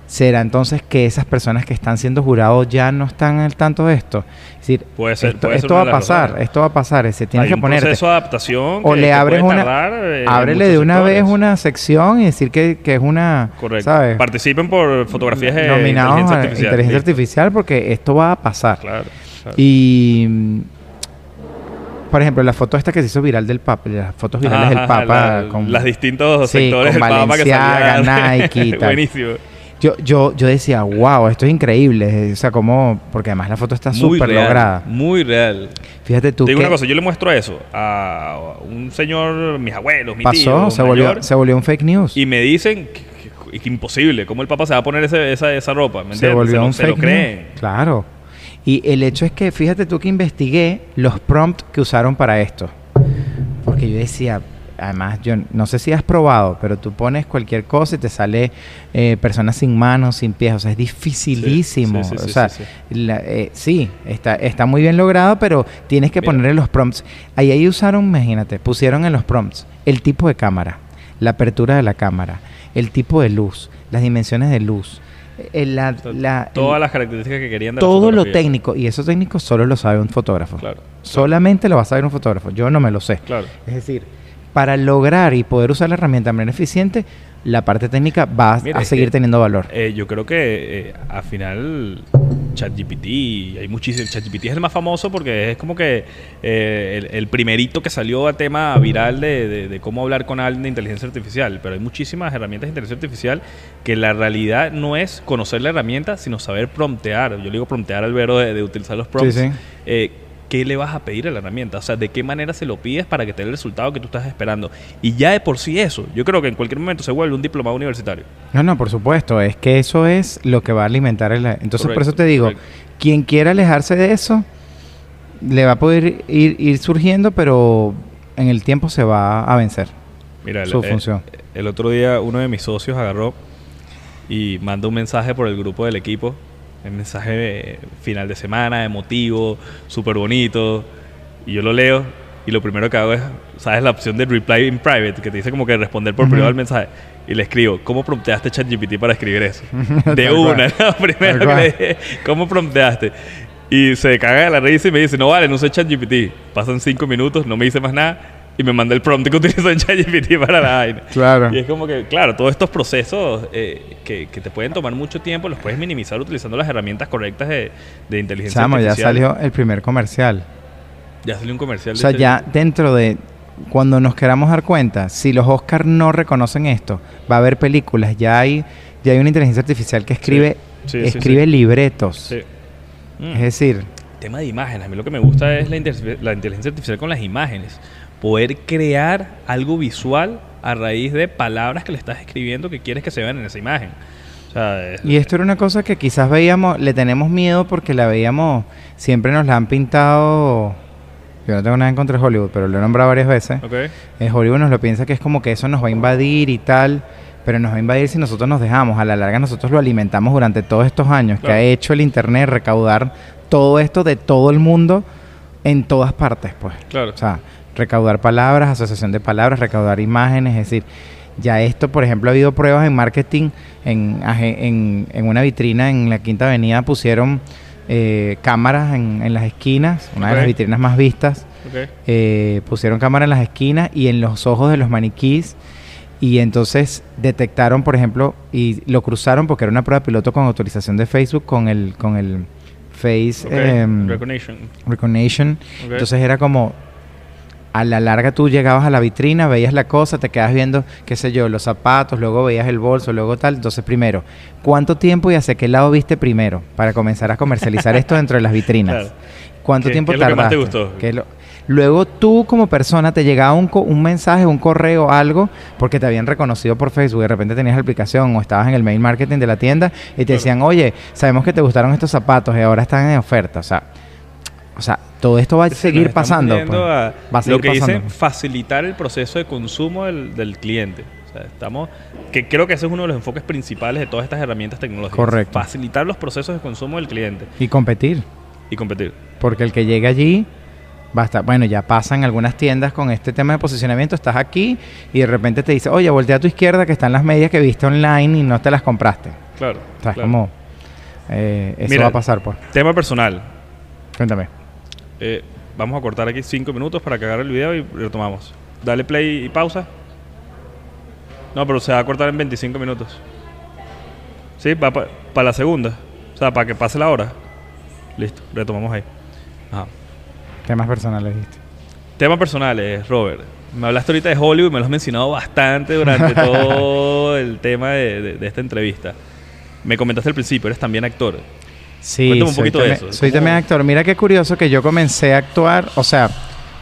¿será entonces que esas personas que están siendo jurados ya no están al tanto de esto? Es decir,
Puede ser-
esto,
puede
esto va a pasar,
razones.
esto va a pasar, se tiene que
un
ponerte.
proceso de adaptación
O
que-
le abres una,
tardar, eh,
ábrele de una vez una sección y decir que, que es una,
Correcto.
¿sabes?
Participen por fotografías de
Nominados
inteligencia
a
artificial.
inteligencia artificial porque esto va a pasar.
Claro. claro.
Y, mm, por ejemplo, la foto esta que se hizo viral del Papa, las fotos virales
Ajá,
del Papa.
la-
con-
las distintos
Sí,
sectores
con
del Papa que.
Nike y tal.
Buenísimo.
Yo, yo, yo decía, wow, esto es increíble. O sea, como, porque además la foto está súper lograda.
Muy real.
Fíjate tú
Te digo
que
una cosa, yo le muestro eso a un señor, mis abuelos, mi
pasó,
tío,
se volvió, se volvió un fake news.
y me dicen que, que- imposible, ¿cómo el Papa se va a poner ese- esa, esa ropa? ¿Me
se volvió
lo-
un
se lo
fake
creen.
news. Claro. Y el hecho es que, fíjate tú que investigué los prompts que usaron para esto. Porque yo decía, además, yo no sé si has probado, pero tú pones cualquier cosa y te sale eh, personas sin manos, sin pies. O sea, es dificilísimo.
Sí, sí, sí,
o sea,
sí,
la- eh, sí, está, está muy bien logrado, pero tienes que
Mira.
ponerle los prompts. Ahí, ahí usaron, imagínate, pusieron en los prompts el tipo de cámara, la apertura de la cámara, el tipo de luz, las dimensiones de luz, eh, la, la-
todas las características que querían de
todo lo técnico. Y eso técnico solo lo sabe un fotógrafo.
Claro.
Solamente lo va a saber un fotógrafo. Yo no me lo sé.
Claro.
Es decir, para lograr y poder usar la herramienta de manera eficiente, la parte técnica va a-
Mira,
a
es
seguir
que,
teniendo valor.
Eh, yo creo que eh, al final ChatGPT, hay muchísimos. ChatGPT es el más famoso porque es como que eh, el, el primerito que salió a tema viral de, de- de cómo hablar con alguien de inteligencia artificial. Pero hay muchísimas herramientas de inteligencia artificial que la realidad no es conocer la herramienta, sino saber promptear. Yo le digo promptear al verbo de, de utilizar los prompts.
Sí, sí.
¿Qué le vas a pedir a la herramienta? O sea, ¿de qué manera se lo pides para que te dé el resultado que tú estás esperando? Y ya de por sí eso, yo creo que en cualquier momento se vuelve un diplomado universitario.
No, no, por supuesto. Es que eso es lo que va a alimentar el... Entonces, por eso te digo,
correcto.
quien quiera alejarse de eso, le va a poder ir, ir surgiendo, pero en el tiempo se va a vencer.
Mira, el,
su
eh,
función.
el otro día uno de mis socios agarró y manda un mensaje por el grupo del equipo. Un mensaje eh, final de semana, emotivo, súper bonito. Y yo lo leo y lo primero que hago es, ¿sabes? La opción de reply in private, que te dice como que responder por
Ujú.
privado al mensaje. Y le escribo, ¿cómo prompteaste ChatGPT para escribir eso? De una, primero
Tal
que le dije, ¿cómo prompteaste? Y se caga de la risa y me dice, no vale, no sé ChatGPT. Pasan cinco minutos, no me dice más nada y me manda el prompt que utilizó en ChatGPT para la vaina.
Claro.
Y es como que, claro, todos estos procesos eh, que, que te pueden tomar mucho tiempo los puedes minimizar utilizando las herramientas correctas de, de inteligencia
Chamo, ya
artificial.
salió el primer comercial.
Ya salió un comercial.
O sea,
este-
ya dentro de... Cuando nos queramos dar cuenta, si los Oscars no reconocen esto, va a haber películas, ya hay, ya hay una inteligencia artificial que escribe,
Sí, sí,
escribe
sí.
libretos.
Sí. Mm.
Es decir,
Tema de imágenes. A mí lo que me gusta es la, la inteligencia artificial con las imágenes. Poder crear algo visual a raíz de palabras que le estás escribiendo que quieres que se vean en esa imagen. O sea, es-
y esto era una cosa que quizás veíamos, le tenemos miedo porque la veíamos, siempre nos la han pintado, yo no tengo nada en contra de Hollywood, pero lo he nombrado varias veces.
ok.
Eh, Hollywood nos lo piensa que es como que eso nos va a invadir y tal, pero nos va a invadir si nosotros nos dejamos. A la larga nosotros lo alimentamos durante todos estos años que
Claro.
ha hecho el Internet recaudar todo esto de todo el mundo en todas partes, pues.
Claro.
O sea, recaudar palabras, asociación de palabras, recaudar imágenes, es decir, ya esto, por ejemplo, ha habido pruebas en marketing, en, en, en una vitrina en la Quinta Avenida pusieron eh, cámaras en, en las esquinas, una de las vitrinas más vistas, eh, pusieron cámara en las esquinas y en los ojos de los maniquís y entonces detectaron, por ejemplo, y lo cruzaron porque era una prueba piloto con autorización de Facebook con el con el Face em,
Recognition.
Recognition. Entonces era como a la larga tú llegabas a la vitrina, veías la cosa, te quedas viendo, qué sé yo, los zapatos, luego veías el bolso, luego tal. Entonces, primero, ¿cuánto tiempo y hacia qué lado viste primero para comenzar a comercializar esto dentro de las vitrinas?
Claro.
¿Cuánto
¿Qué-
tiempo
qué es lo que más te gustó?
¿Qué es lo- Luego tú como persona te llegaba un, co- un mensaje, un correo, algo, porque te habían reconocido por Facebook, de repente tenías la aplicación o estabas en el mail marketing de la tienda y te
Claro.
decían, oye, sabemos que te gustaron estos zapatos y ahora están en oferta. O sea, o sea todo esto va a seguir pasando. pues.
a
Va a seguir
lo que
pasando.
dicen facilitar el proceso de consumo del, del cliente. O sea, estamos, que creo que ese es uno de los enfoques principales de todas estas herramientas tecnológicas.
Correcto.
Facilitar los procesos de consumo del cliente
Y competir.
y competir.
Porque el que llegue allí va a estar, bueno, ya pasan algunas tiendas con este tema de posicionamiento, estás aquí y de repente te dice, oye, voltea a tu izquierda que están las medias que viste online y no te las compraste.
Claro.
O sea,
claro.
como, eh, eso
Mira,
va a pasar, pues.
Tema personal.
Cuéntame.
Eh, vamos a cortar aquí cinco minutos para agarre el video y retomamos. Dale play y pausa. No, pero se va a cortar en 25 minutos. Sí, va para la segunda. O sea, para que pase la hora. Listo, retomamos ahí. Ajá.
Temas personales, dijiste.
Temas personales, Robert. Me hablaste ahorita de Hollywood, me lo has mencionado bastante durante todo el tema de, de- de esta entrevista. Me comentaste al principio, eres también actor.
Sí,
Cuéntame un
soy,
poquito de
también,
eso.
soy
¿Cómo-
también actor. Mira qué curioso que yo comencé a actuar, o sea,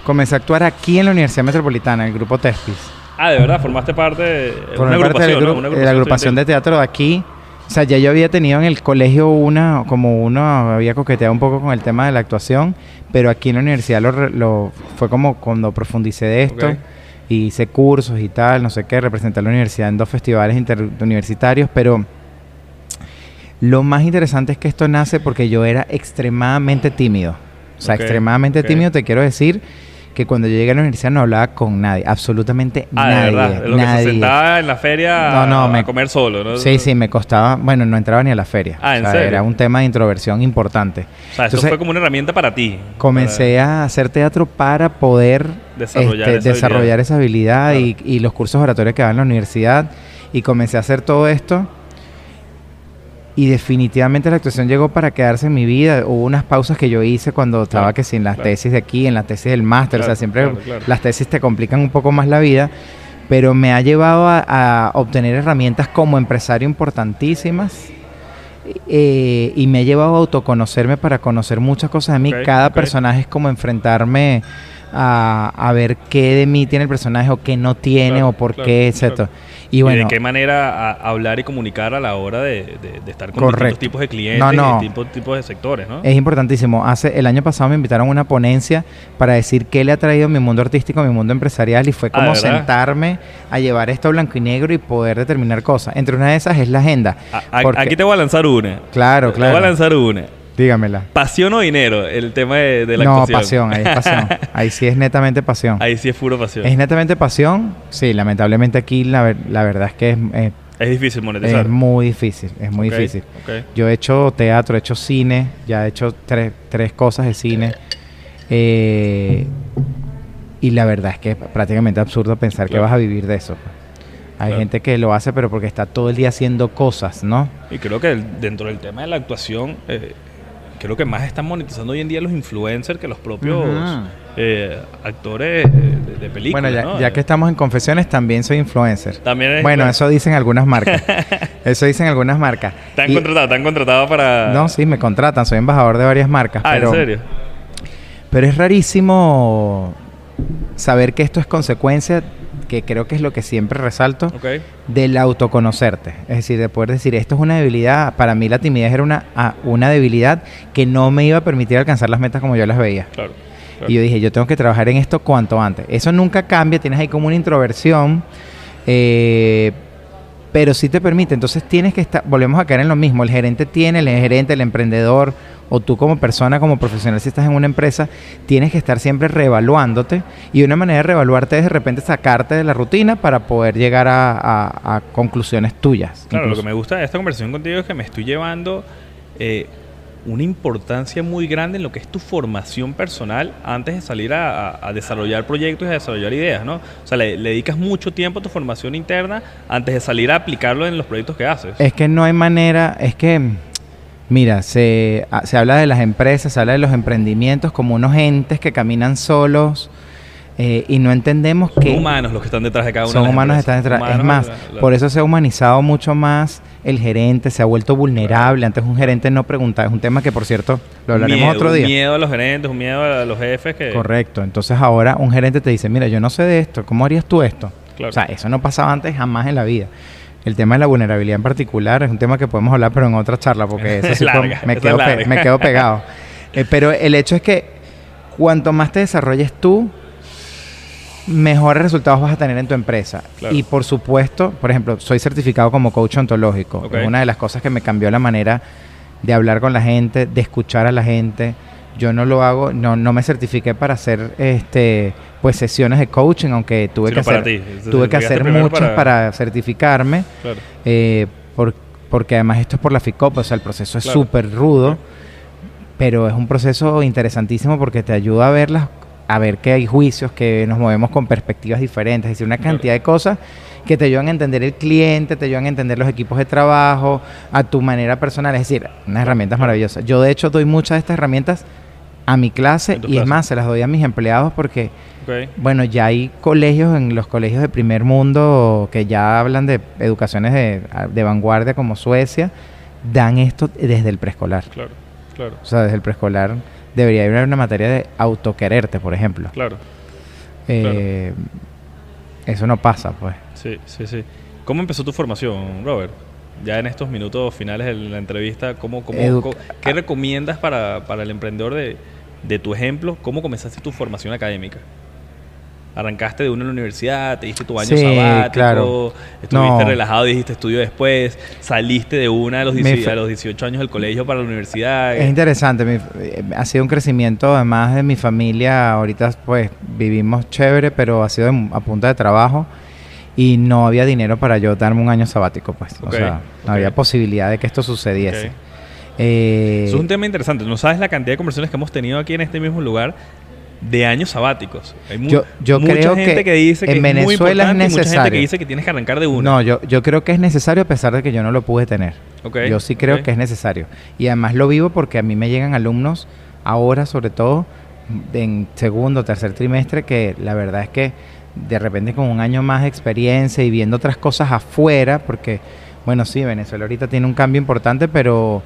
comencé a actuar aquí en la Universidad Metropolitana, en el grupo Tespis.
Ah, de verdad, formaste parte de una
parte del
agrupación, ¿no?
gru-
Una
de la agrupación de teatro de aquí. O sea, ya yo había tenido en el colegio una, como uno había coqueteado un poco con el tema de la actuación, pero aquí en la universidad lo, lo- fue como cuando profundicé de esto.
Ok.
y hice cursos y tal, no sé qué, representé a la universidad en dos festivales interuniversitarios, pero lo más interesante es que esto nace porque yo era extremadamente tímido. O sea, extremadamente tímido, te quiero decir que cuando yo llegué a la universidad no hablaba con nadie, absolutamente
Ah,
nadie.
de verdad. Lo que se
nadie.
sentaba en la feria
No, no,
a,
me-
a comer solo, ¿no?
Sí, sí, me costaba, bueno, no entraba ni a la feria.
Ah, ¿en
O sea,
serio?
Era un tema de introversión importante.
O sea,
Entonces,
fue como una herramienta para ti.
Comencé a hacer teatro para poder
Desarrollar
este,
esa
desarrollar
habilidad.
esa habilidad
Claro.
y, y los cursos oratorios que daban en la universidad. Y comencé a hacer todo esto. Y definitivamente la actuación llegó para quedarse en mi vida. Hubo unas pausas que yo hice cuando estaba
Claro,
que sin las
claro.
tesis de aquí, en la tesis del máster. o sea, siempre las tesis te complican un poco más la vida. Pero me ha llevado a, a obtener herramientas como empresario importantísimas. eh, y me ha llevado a autoconocerme para conocer muchas cosas de mí. Cada personaje es como enfrentarme a, a ver qué de mí tiene el personaje o qué no tiene
Claro,
o por
claro,
qué, etc.
claro.
Y
¿Y
bueno,
de qué manera a- hablar y comunicar a la hora de, de- de estar con
Correcto.
distintos tipos de clientes
No, no.
y distintos tipos de sectores, ¿no?
es importantísimo. Hace el año pasado me invitaron a una ponencia para decir qué le ha traído mi mundo artístico, mi mundo empresarial y fue
Ah,
como sentarme a llevar esto a blanco y negro y poder determinar cosas. Entre una de esas es la agenda.
A- a-
porque-
aquí te voy a lanzar una.
Claro,
Te voy a
claro.
lanzar una.
Dígamela.
¿Pasión o dinero? El tema de, de la
no,
actuación.
pasión, ahí es pasión. Ahí sí es netamente pasión.
Ahí sí es puro pasión.
¿Es netamente pasión? Sí, lamentablemente aquí la, ver- la verdad es que es, eh,
Es difícil monetizar.
es muy difícil, es muy difícil. Yo he hecho teatro, he hecho cine, ya he hecho tres, tres cosas de cine. eh, y la verdad es que es prácticamente absurdo pensar que vas a vivir de eso. Hay
Claro.
gente que lo hace, pero porque está todo el día haciendo cosas, ¿no?
Y creo que dentro del tema de la actuación, eh, creo que más están monetizando hoy en día los influencers que los propios eh, actores eh, de, de películas.
bueno, ya,
¿no?
ya que estamos en confesiones, también soy influencer.
También es-
Bueno, eso dicen algunas marcas. eso dicen algunas marcas.
Te han
Y-
contratado, te han contratado para...
No, sí, me contratan, soy embajador de varias marcas.
Ah,
pero,
¿en serio?
Pero es rarísimo saber que esto es consecuencia, que creo que es lo que siempre resalto, del autoconocerte. Es decir, de poder decir, esto es una debilidad. Para mí la timidez era una, ah, una debilidad que no me iba a permitir alcanzar las metas como yo las veía.
Claro. claro.
Y yo dije, yo tengo que trabajar en esto cuanto antes. Eso nunca cambia, tienes ahí como una introversión, eh, pero sí te permite. Entonces tienes que estar, volvemos a caer en lo mismo, el gerente tiene, el gerente, el emprendedor, o tú como persona, como profesional, si estás en una empresa, tienes que estar siempre reevaluándote. Y una manera de reevaluarte es de repente sacarte de la rutina para poder llegar a, a- a conclusiones tuyas.
Claro, lo que me gusta de esta conversación contigo es que me estoy llevando eh, una importancia muy grande en lo que es tu formación personal antes de salir a, a- a desarrollar proyectos y a desarrollar ideas, ¿no? O sea, le, le dedicas mucho tiempo a tu formación interna antes de salir a aplicarlo en los proyectos que haces.
Es que no hay manera, es que, mira, se, a- se habla de las empresas, se habla de los emprendimientos como unos entes que caminan solos eh, y no entendemos
Son
que
humanos los que están detrás de cada uno
son
de las
humanos que están detrás. Es más,
la- la-
por eso se ha humanizado mucho más el gerente, se ha vuelto vulnerable. Antes un gerente no preguntaba, es un tema que por cierto lo hablaremos
miedo,
otro día.
Un miedo a los gerentes, un miedo a los jefes que...
Correcto. Entonces ahora un gerente te dice, mira, yo no sé de esto, ¿cómo harías tú esto?
Claro.
O sea, eso no pasaba antes jamás en la vida. El tema de la vulnerabilidad en particular es un tema que podemos hablar, pero en otra charla, porque eso sí
Larga,
me, quedo
es
pe-
larga.
me quedo pegado. Eh, pero el hecho es que cuanto más te desarrolles tú, mejores resultados vas a tener en tu empresa.
Claro.
Y por supuesto, por ejemplo, soy certificado como coach ontológico. Es una de las cosas que me cambió la manera de hablar con la gente, de escuchar a la gente. Yo no lo hago, no, no me certifiqué para hacer este pues sesiones de coaching, aunque tuve
Sino
que hacer, tuve que hacer muchas
para-
para... certificarme,
Claro.
eh, por- porque además esto es por la FICOP, o sea, el proceso es
Claro.
súper rudo, pero es un proceso interesantísimo porque te ayuda a verlas, a ver que hay juicios, que nos movemos con perspectivas diferentes, es decir, una cantidad de cosas que te ayudan a entender el cliente, te ayudan a entender los equipos de trabajo, a tu manera personal, es decir, unas herramientas maravillosas. Yo de hecho doy muchas de estas herramientas a mi clase y es más, se las doy a mis empleados porque bueno, ya hay colegios en los colegios de primer mundo que ya hablan de educaciones de, de vanguardia como Suecia, dan esto desde el preescolar.
Claro, claro,
O sea, desde el preescolar debería haber una materia de autoquererte, por ejemplo.
claro.
Eh, Eso no pasa, pues.
Sí, sí, sí. ¿Cómo empezó tu formación, Robert? Ya en estos minutos finales de la entrevista, ¿cómo, cómo, ¿qué recomiendas para, para el emprendedor de, de tu ejemplo? ¿Cómo comenzaste tu formación académica? arrancaste de una en la universidad, te diste tu año
Sí,
sabático,
claro.
estuviste
No.
relajado, dijiste estudio después, saliste de una a los,
Mi
18,
fa-
a los 18 años del colegio para la universidad.
Es interesante, mi- eh, ha sido un crecimiento además de mi familia, ahorita pues vivimos chévere, pero ha sido a punta de trabajo y no había dinero para yo darme un año sabático, pues. O sea, no había posibilidad de que esto sucediese. Eh,
Eso es un tema interesante. No sabes la cantidad de conversaciones que hemos tenido aquí en este mismo lugar de años sabáticos. Hay mu-
Yo- yo
mucha
creo
gente
que
que, dice que
en
es muy
Venezuela es
importante y mucha gente que
necesario.
dice que tienes que arrancar de una.
No, yo, yo creo que es necesario a pesar de que yo no lo pude tener.
Ok,
yo sí creo que es necesario. Y además lo vivo porque a mí me llegan alumnos ahora, sobre todo en segundo tercer trimestre, que la verdad es que de repente con un año más de experiencia y viendo otras cosas afuera, porque, bueno, sí, Venezuela ahorita tiene un cambio importante, pero,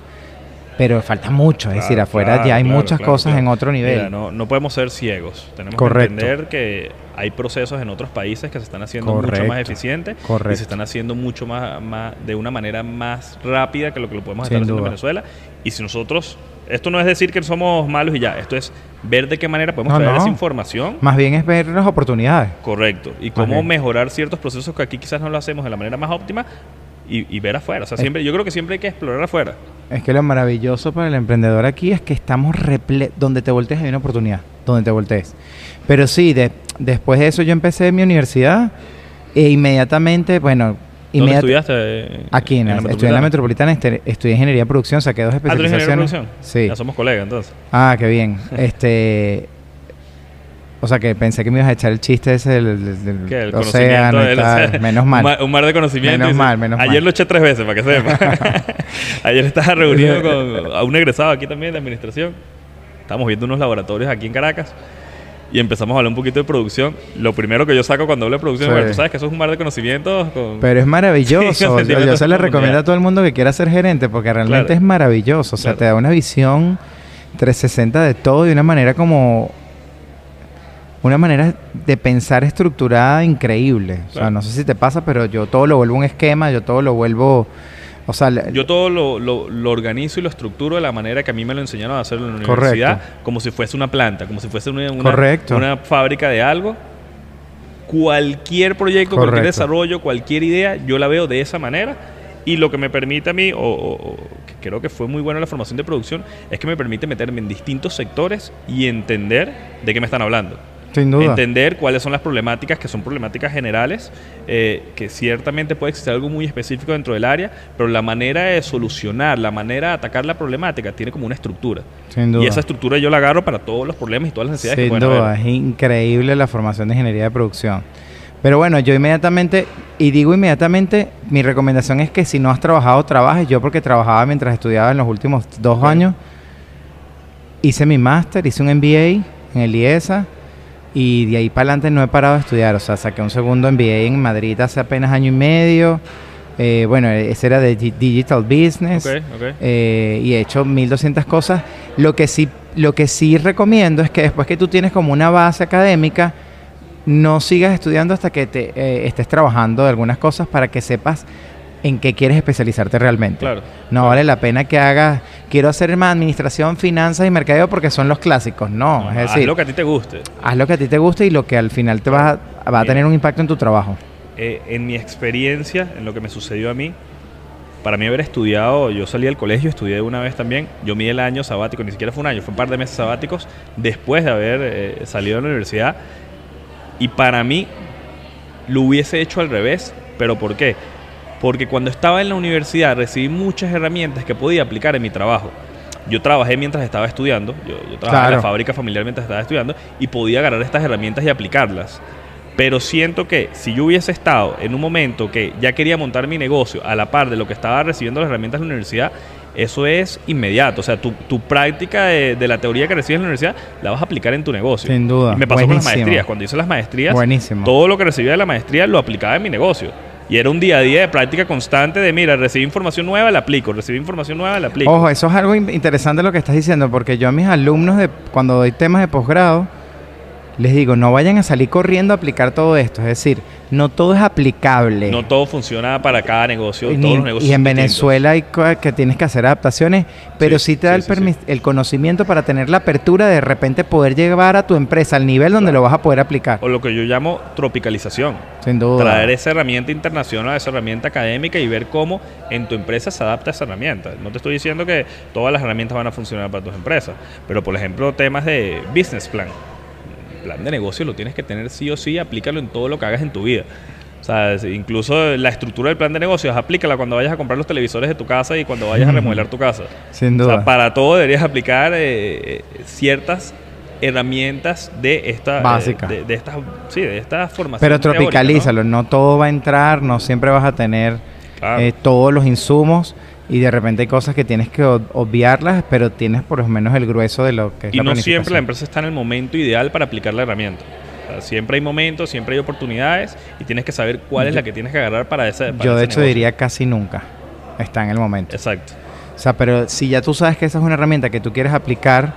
pero falta mucho. es
Claro,
decir, afuera
claro,
ya hay
claro,
muchas cosas en otro nivel.
Mira, no, no podemos ser ciegos. Tenemos
Correcto.
que entender que hay procesos en otros países que se están haciendo mucho más eficientes y
Correcto.
se están haciendo mucho más, más de una manera más rápida que lo que lo podemos
Sin
estar haciendo en. Venezuela. Y si nosotros, esto no es decir que somos malos y ya, esto es ver de qué manera podemos
No,
traer
no.
esa información.
Más bien es ver las oportunidades.
Correcto. Y cómo mejorar ciertos procesos que aquí quizás no lo hacemos de la manera más óptima y, y ver afuera. O sea,
Es-
siempre, yo creo que siempre hay que explorar afuera.
Es que lo maravilloso para el emprendedor aquí es que estamos reple donde te voltees hay una oportunidad, donde te voltees. Pero sí, de- después de eso yo empecé mi universidad e inmediatamente, bueno,
¿Dónde estudiaste?
Aquí en, la- estudié en la Metropolitana, este- estudié ingeniería de producción, saqué dos
Ah, ¿tú eres ingeniero de
especializaciones.
producción?
Sí.
Ya somos colegas entonces.
Ah, qué bien. este, o sea que pensé que me ibas a echar el chiste ese del, del- océano y. Menos
Un
mal.
mar, un mar de conocimiento.
Menos mal, menos
Ayer
mal.
lo eché tres veces, para que sepa. Ayer estaba reunido con a un egresado aquí también de administración. Estábamos viendo unos laboratorios aquí en Caracas. Y empezamos a hablar un poquito de producción. Lo primero que yo saco cuando hablo de producción
Sí.
es, tú sabes que eso es un mar de conocimientos. Con...
Pero es maravilloso.
Sí,
yo, se le recomiendo a todo el mundo que quiera ser gerente porque realmente
Claro.
es maravilloso. O sea,
Claro.
te da una visión 360 de todo de una manera como... Una manera de pensar estructurada increíble. O sea, no sé si te pasa, pero yo todo lo vuelvo un esquema, yo todo lo vuelvo... O sea,
Yo todo lo, lo- lo organizo y lo estructuro de la manera que a mí me lo enseñaron a hacerlo en la
Correcto.
universidad, como si fuese una planta, como si fuese una, una-
Correcto.
una fábrica de algo. Cualquier proyecto, cualquier desarrollo, cualquier idea, yo la veo de esa manera. Y lo que me permite a mí, o, o- o que creo que fue muy bueno la formación de producción, es que me permite meterme en distintos sectores y entender de qué me están hablando.
Sin duda.
Entender cuáles son las problemáticas, que son problemáticas generales, eh, que ciertamente puede existir algo muy específico dentro del área, pero la manera de solucionar, la manera de atacar la problemática tiene como una estructura.
Sin duda.
Y esa estructura yo la agarro para todos los problemas y todas las necesidades que
Sin
pueden
duda,
haber.
es increíble la formación de ingeniería de producción. Pero bueno, yo inmediatamente, y digo inmediatamente, mi recomendación es que si no has trabajado, trabajes. Yo porque trabajaba mientras estudiaba en los últimos dos años, hice mi máster, hice un MBA en el IESA, y de ahí para adelante no he parado de estudiar. O sea, saqué un segundo MBA en Madrid hace apenas año y medio. Eh, bueno, ese era de Di- Digital Business.
Ok, ok.
Eh, y he hecho 1200 cosas. Lo que sí, lo que sí recomiendo es que después que tú tienes como una base académica, no sigas estudiando hasta que te eh, estés trabajando de algunas cosas para que sepas en qué quieres especializarte realmente.
Claro.
No vale la pena que hagas, quiero hacer más administración, finanzas y mercadeo porque son los clásicos. No,
No,
es
haz lo que a ti te guste.
haz lo que a ti te guste y lo que al final te va, a- va a
Mira.
tener un impacto en tu trabajo.
Eh, en mi experiencia, en lo que me sucedió a mí, para mí haber estudiado, yo salí del colegio, estudié una vez también, yo mi el año sabático, ni siquiera fue un año, fue un par de meses sabáticos después de haber eh, salido de la universidad. Y para mí lo hubiese hecho al revés, pero ¿por qué? Porque cuando estaba en la universidad recibí muchas herramientas que podía aplicar en mi trabajo. Yo trabajé mientras estaba estudiando, yo, yo trabajaba en la
Claro.
fábrica familiar mientras estaba estudiando y podía agarrar estas herramientas y aplicarlas. Pero siento que si yo hubiese estado en un momento que ya quería montar mi negocio a la par de lo que estaba recibiendo las herramientas de la universidad, eso es inmediato. O sea, tu, tu práctica de, de la teoría que recibes en la universidad la vas a aplicar en tu negocio.
Sin duda.
Y me pasó con las maestrías. Cuando hice las maestrías,
Buenísimo.
todo lo que recibía de la maestría lo aplicaba en mi negocio. Y era un día a día de práctica constante de, mira, recibí información nueva, la aplico, recibí información nueva, la aplico.
Ojo, eso es algo in- interesante lo que estás diciendo, porque yo a mis alumnos, de, cuando doy temas de posgrado, les digo, no vayan a salir corriendo a aplicar todo esto. Es decir, no todo es aplicable.
No todo funciona para cada negocio.
Y,
todos los negocios
y en. Venezuela hay que tienes que hacer adaptaciones, pero sí,
Sí,
te da
sí,
el,
sí,
el conocimiento para tener la apertura de de repente poder llevar a tu empresa al nivel donde lo vas a poder aplicar.
O lo que yo llamo tropicalización.
Sin duda.
Traer esa herramienta internacional, esa herramienta académica y ver cómo en tu empresa se adapta esa herramienta. No te estoy diciendo que todas las herramientas van a funcionar para tus empresas, pero por ejemplo temas de business plan. Plan de negocio lo tienes que tener sí o sí, aplícalo en todo lo que hagas en tu vida. O sea, incluso la estructura del plan de negocios, aplícala cuando vayas a comprar los televisores de tu casa y cuando vayas a remodelar tu casa.
Sin
O
duda.
sea, para todo deberías aplicar eh, eh, ciertas herramientas de esta eh,
Básica.
de, de estas sí, de esta formación.
Pero tropicalízalo, ¿no? todo va a entrar, no siempre vas a tener
Claro.
eh, todos los insumos y de repente hay cosas que tienes que ob- obviarlas, pero tienes por lo menos el grueso de lo que es
Y
la
no siempre la empresa está en el momento ideal para aplicar la herramienta. O sea, siempre hay momentos, siempre hay oportunidades y tienes que saber cuál es la que tienes que agarrar para esa. para
Yo de
ese
hecho
negocio.
diría casi nunca está en el momento.
Exacto.
O sea, pero si ya tú sabes que esa es una herramienta que tú quieres aplicar,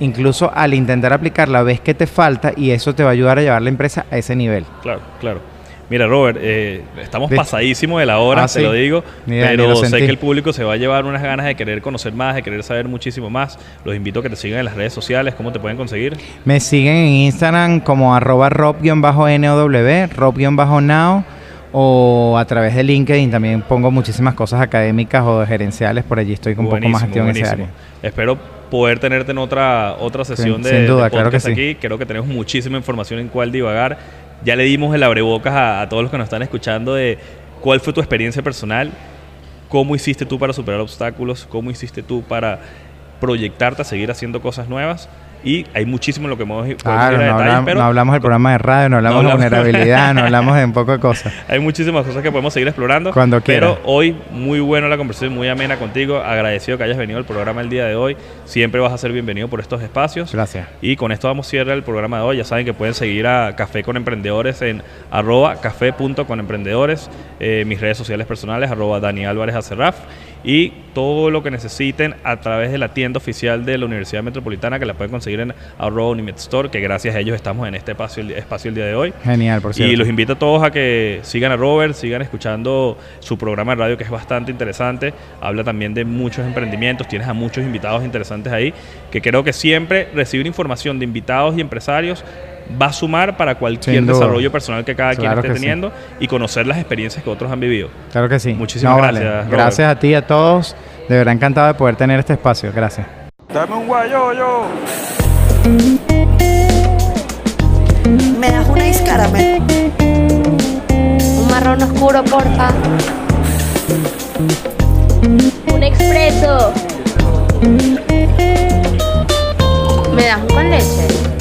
incluso al intentar aplicarla ves que te falta y eso te va a ayudar a llevar la empresa a ese nivel.
Claro, claro. Mira, Robert, eh, estamos
¿Viste?
pasadísimos de la hora,
Ah,
te
sí.
lo digo, pero sé que el público se va a llevar unas ganas de querer conocer más, de querer saber muchísimo más. Los invito a que te sigan en las redes sociales, cómo te pueden conseguir.
Me siguen en Instagram como arroba rob-now, rob-now o a través de LinkedIn también pongo muchísimas cosas académicas o gerenciales, por allí estoy un poco más activo en ese área.
Espero poder tenerte en otra otra sesión de,
sin duda,
de
claro que
podcast
sí.
aquí. Creo que tenemos muchísima información en cuál divagar. Ya le dimos el abrebocas a, todos los que nos están escuchando de cuál fue tu experiencia personal, cómo hiciste tú para superar obstáculos, cómo hiciste tú para proyectarte a seguir haciendo cosas nuevas. Y hay muchísimo en lo que podemos podemos
Claro,
ir a
no,
detalles,
hablam-
pero
no hablamos del programa de radio, no hablamos
No
de
hablamos-
vulnerabilidad, no hablamos de un poco de cosas.
Hay muchísimas cosas que podemos seguir explorando.
Cuando
Pero
quiera.
hoy, muy buena la conversación, muy amena contigo. Agradecido que hayas venido al programa el día de hoy. Siempre vas a ser bienvenido por estos espacios.
Gracias.
Y con esto vamos a cerrar el programa de hoy. Ya saben que pueden seguir a Café con Emprendedores en arroba café.conemprendedores, eh, mis redes sociales personales, arroba Dani Álvarez Acerraf. Y todo lo que necesiten a través de la tienda oficial de la Universidad Metropolitana, que la pueden conseguir en arroba Unimed Store, que gracias a ellos estamos en este espacio, el- espacio el día de hoy.
Genial, por cierto.
Y los invito a todos a que sigan a Robert, sigan escuchando su programa de radio que es bastante interesante. Habla también de muchos emprendimientos, tienes a muchos invitados interesantes ahí, que creo que siempre recibir información de invitados y empresarios va a sumar para cualquier desarrollo personal que cada quien esté
sí.
teniendo y conocer las experiencias que otros han vivido.
Claro que sí.
Muchísimas gracias.
Gracias a ti y a todos. De verdad encantado de poder tener este espacio. Gracias.
Dame un guayoyo.
Me das una iscaramel.
Un marrón oscuro, porfa. Un expreso. ¿Me das un con leche?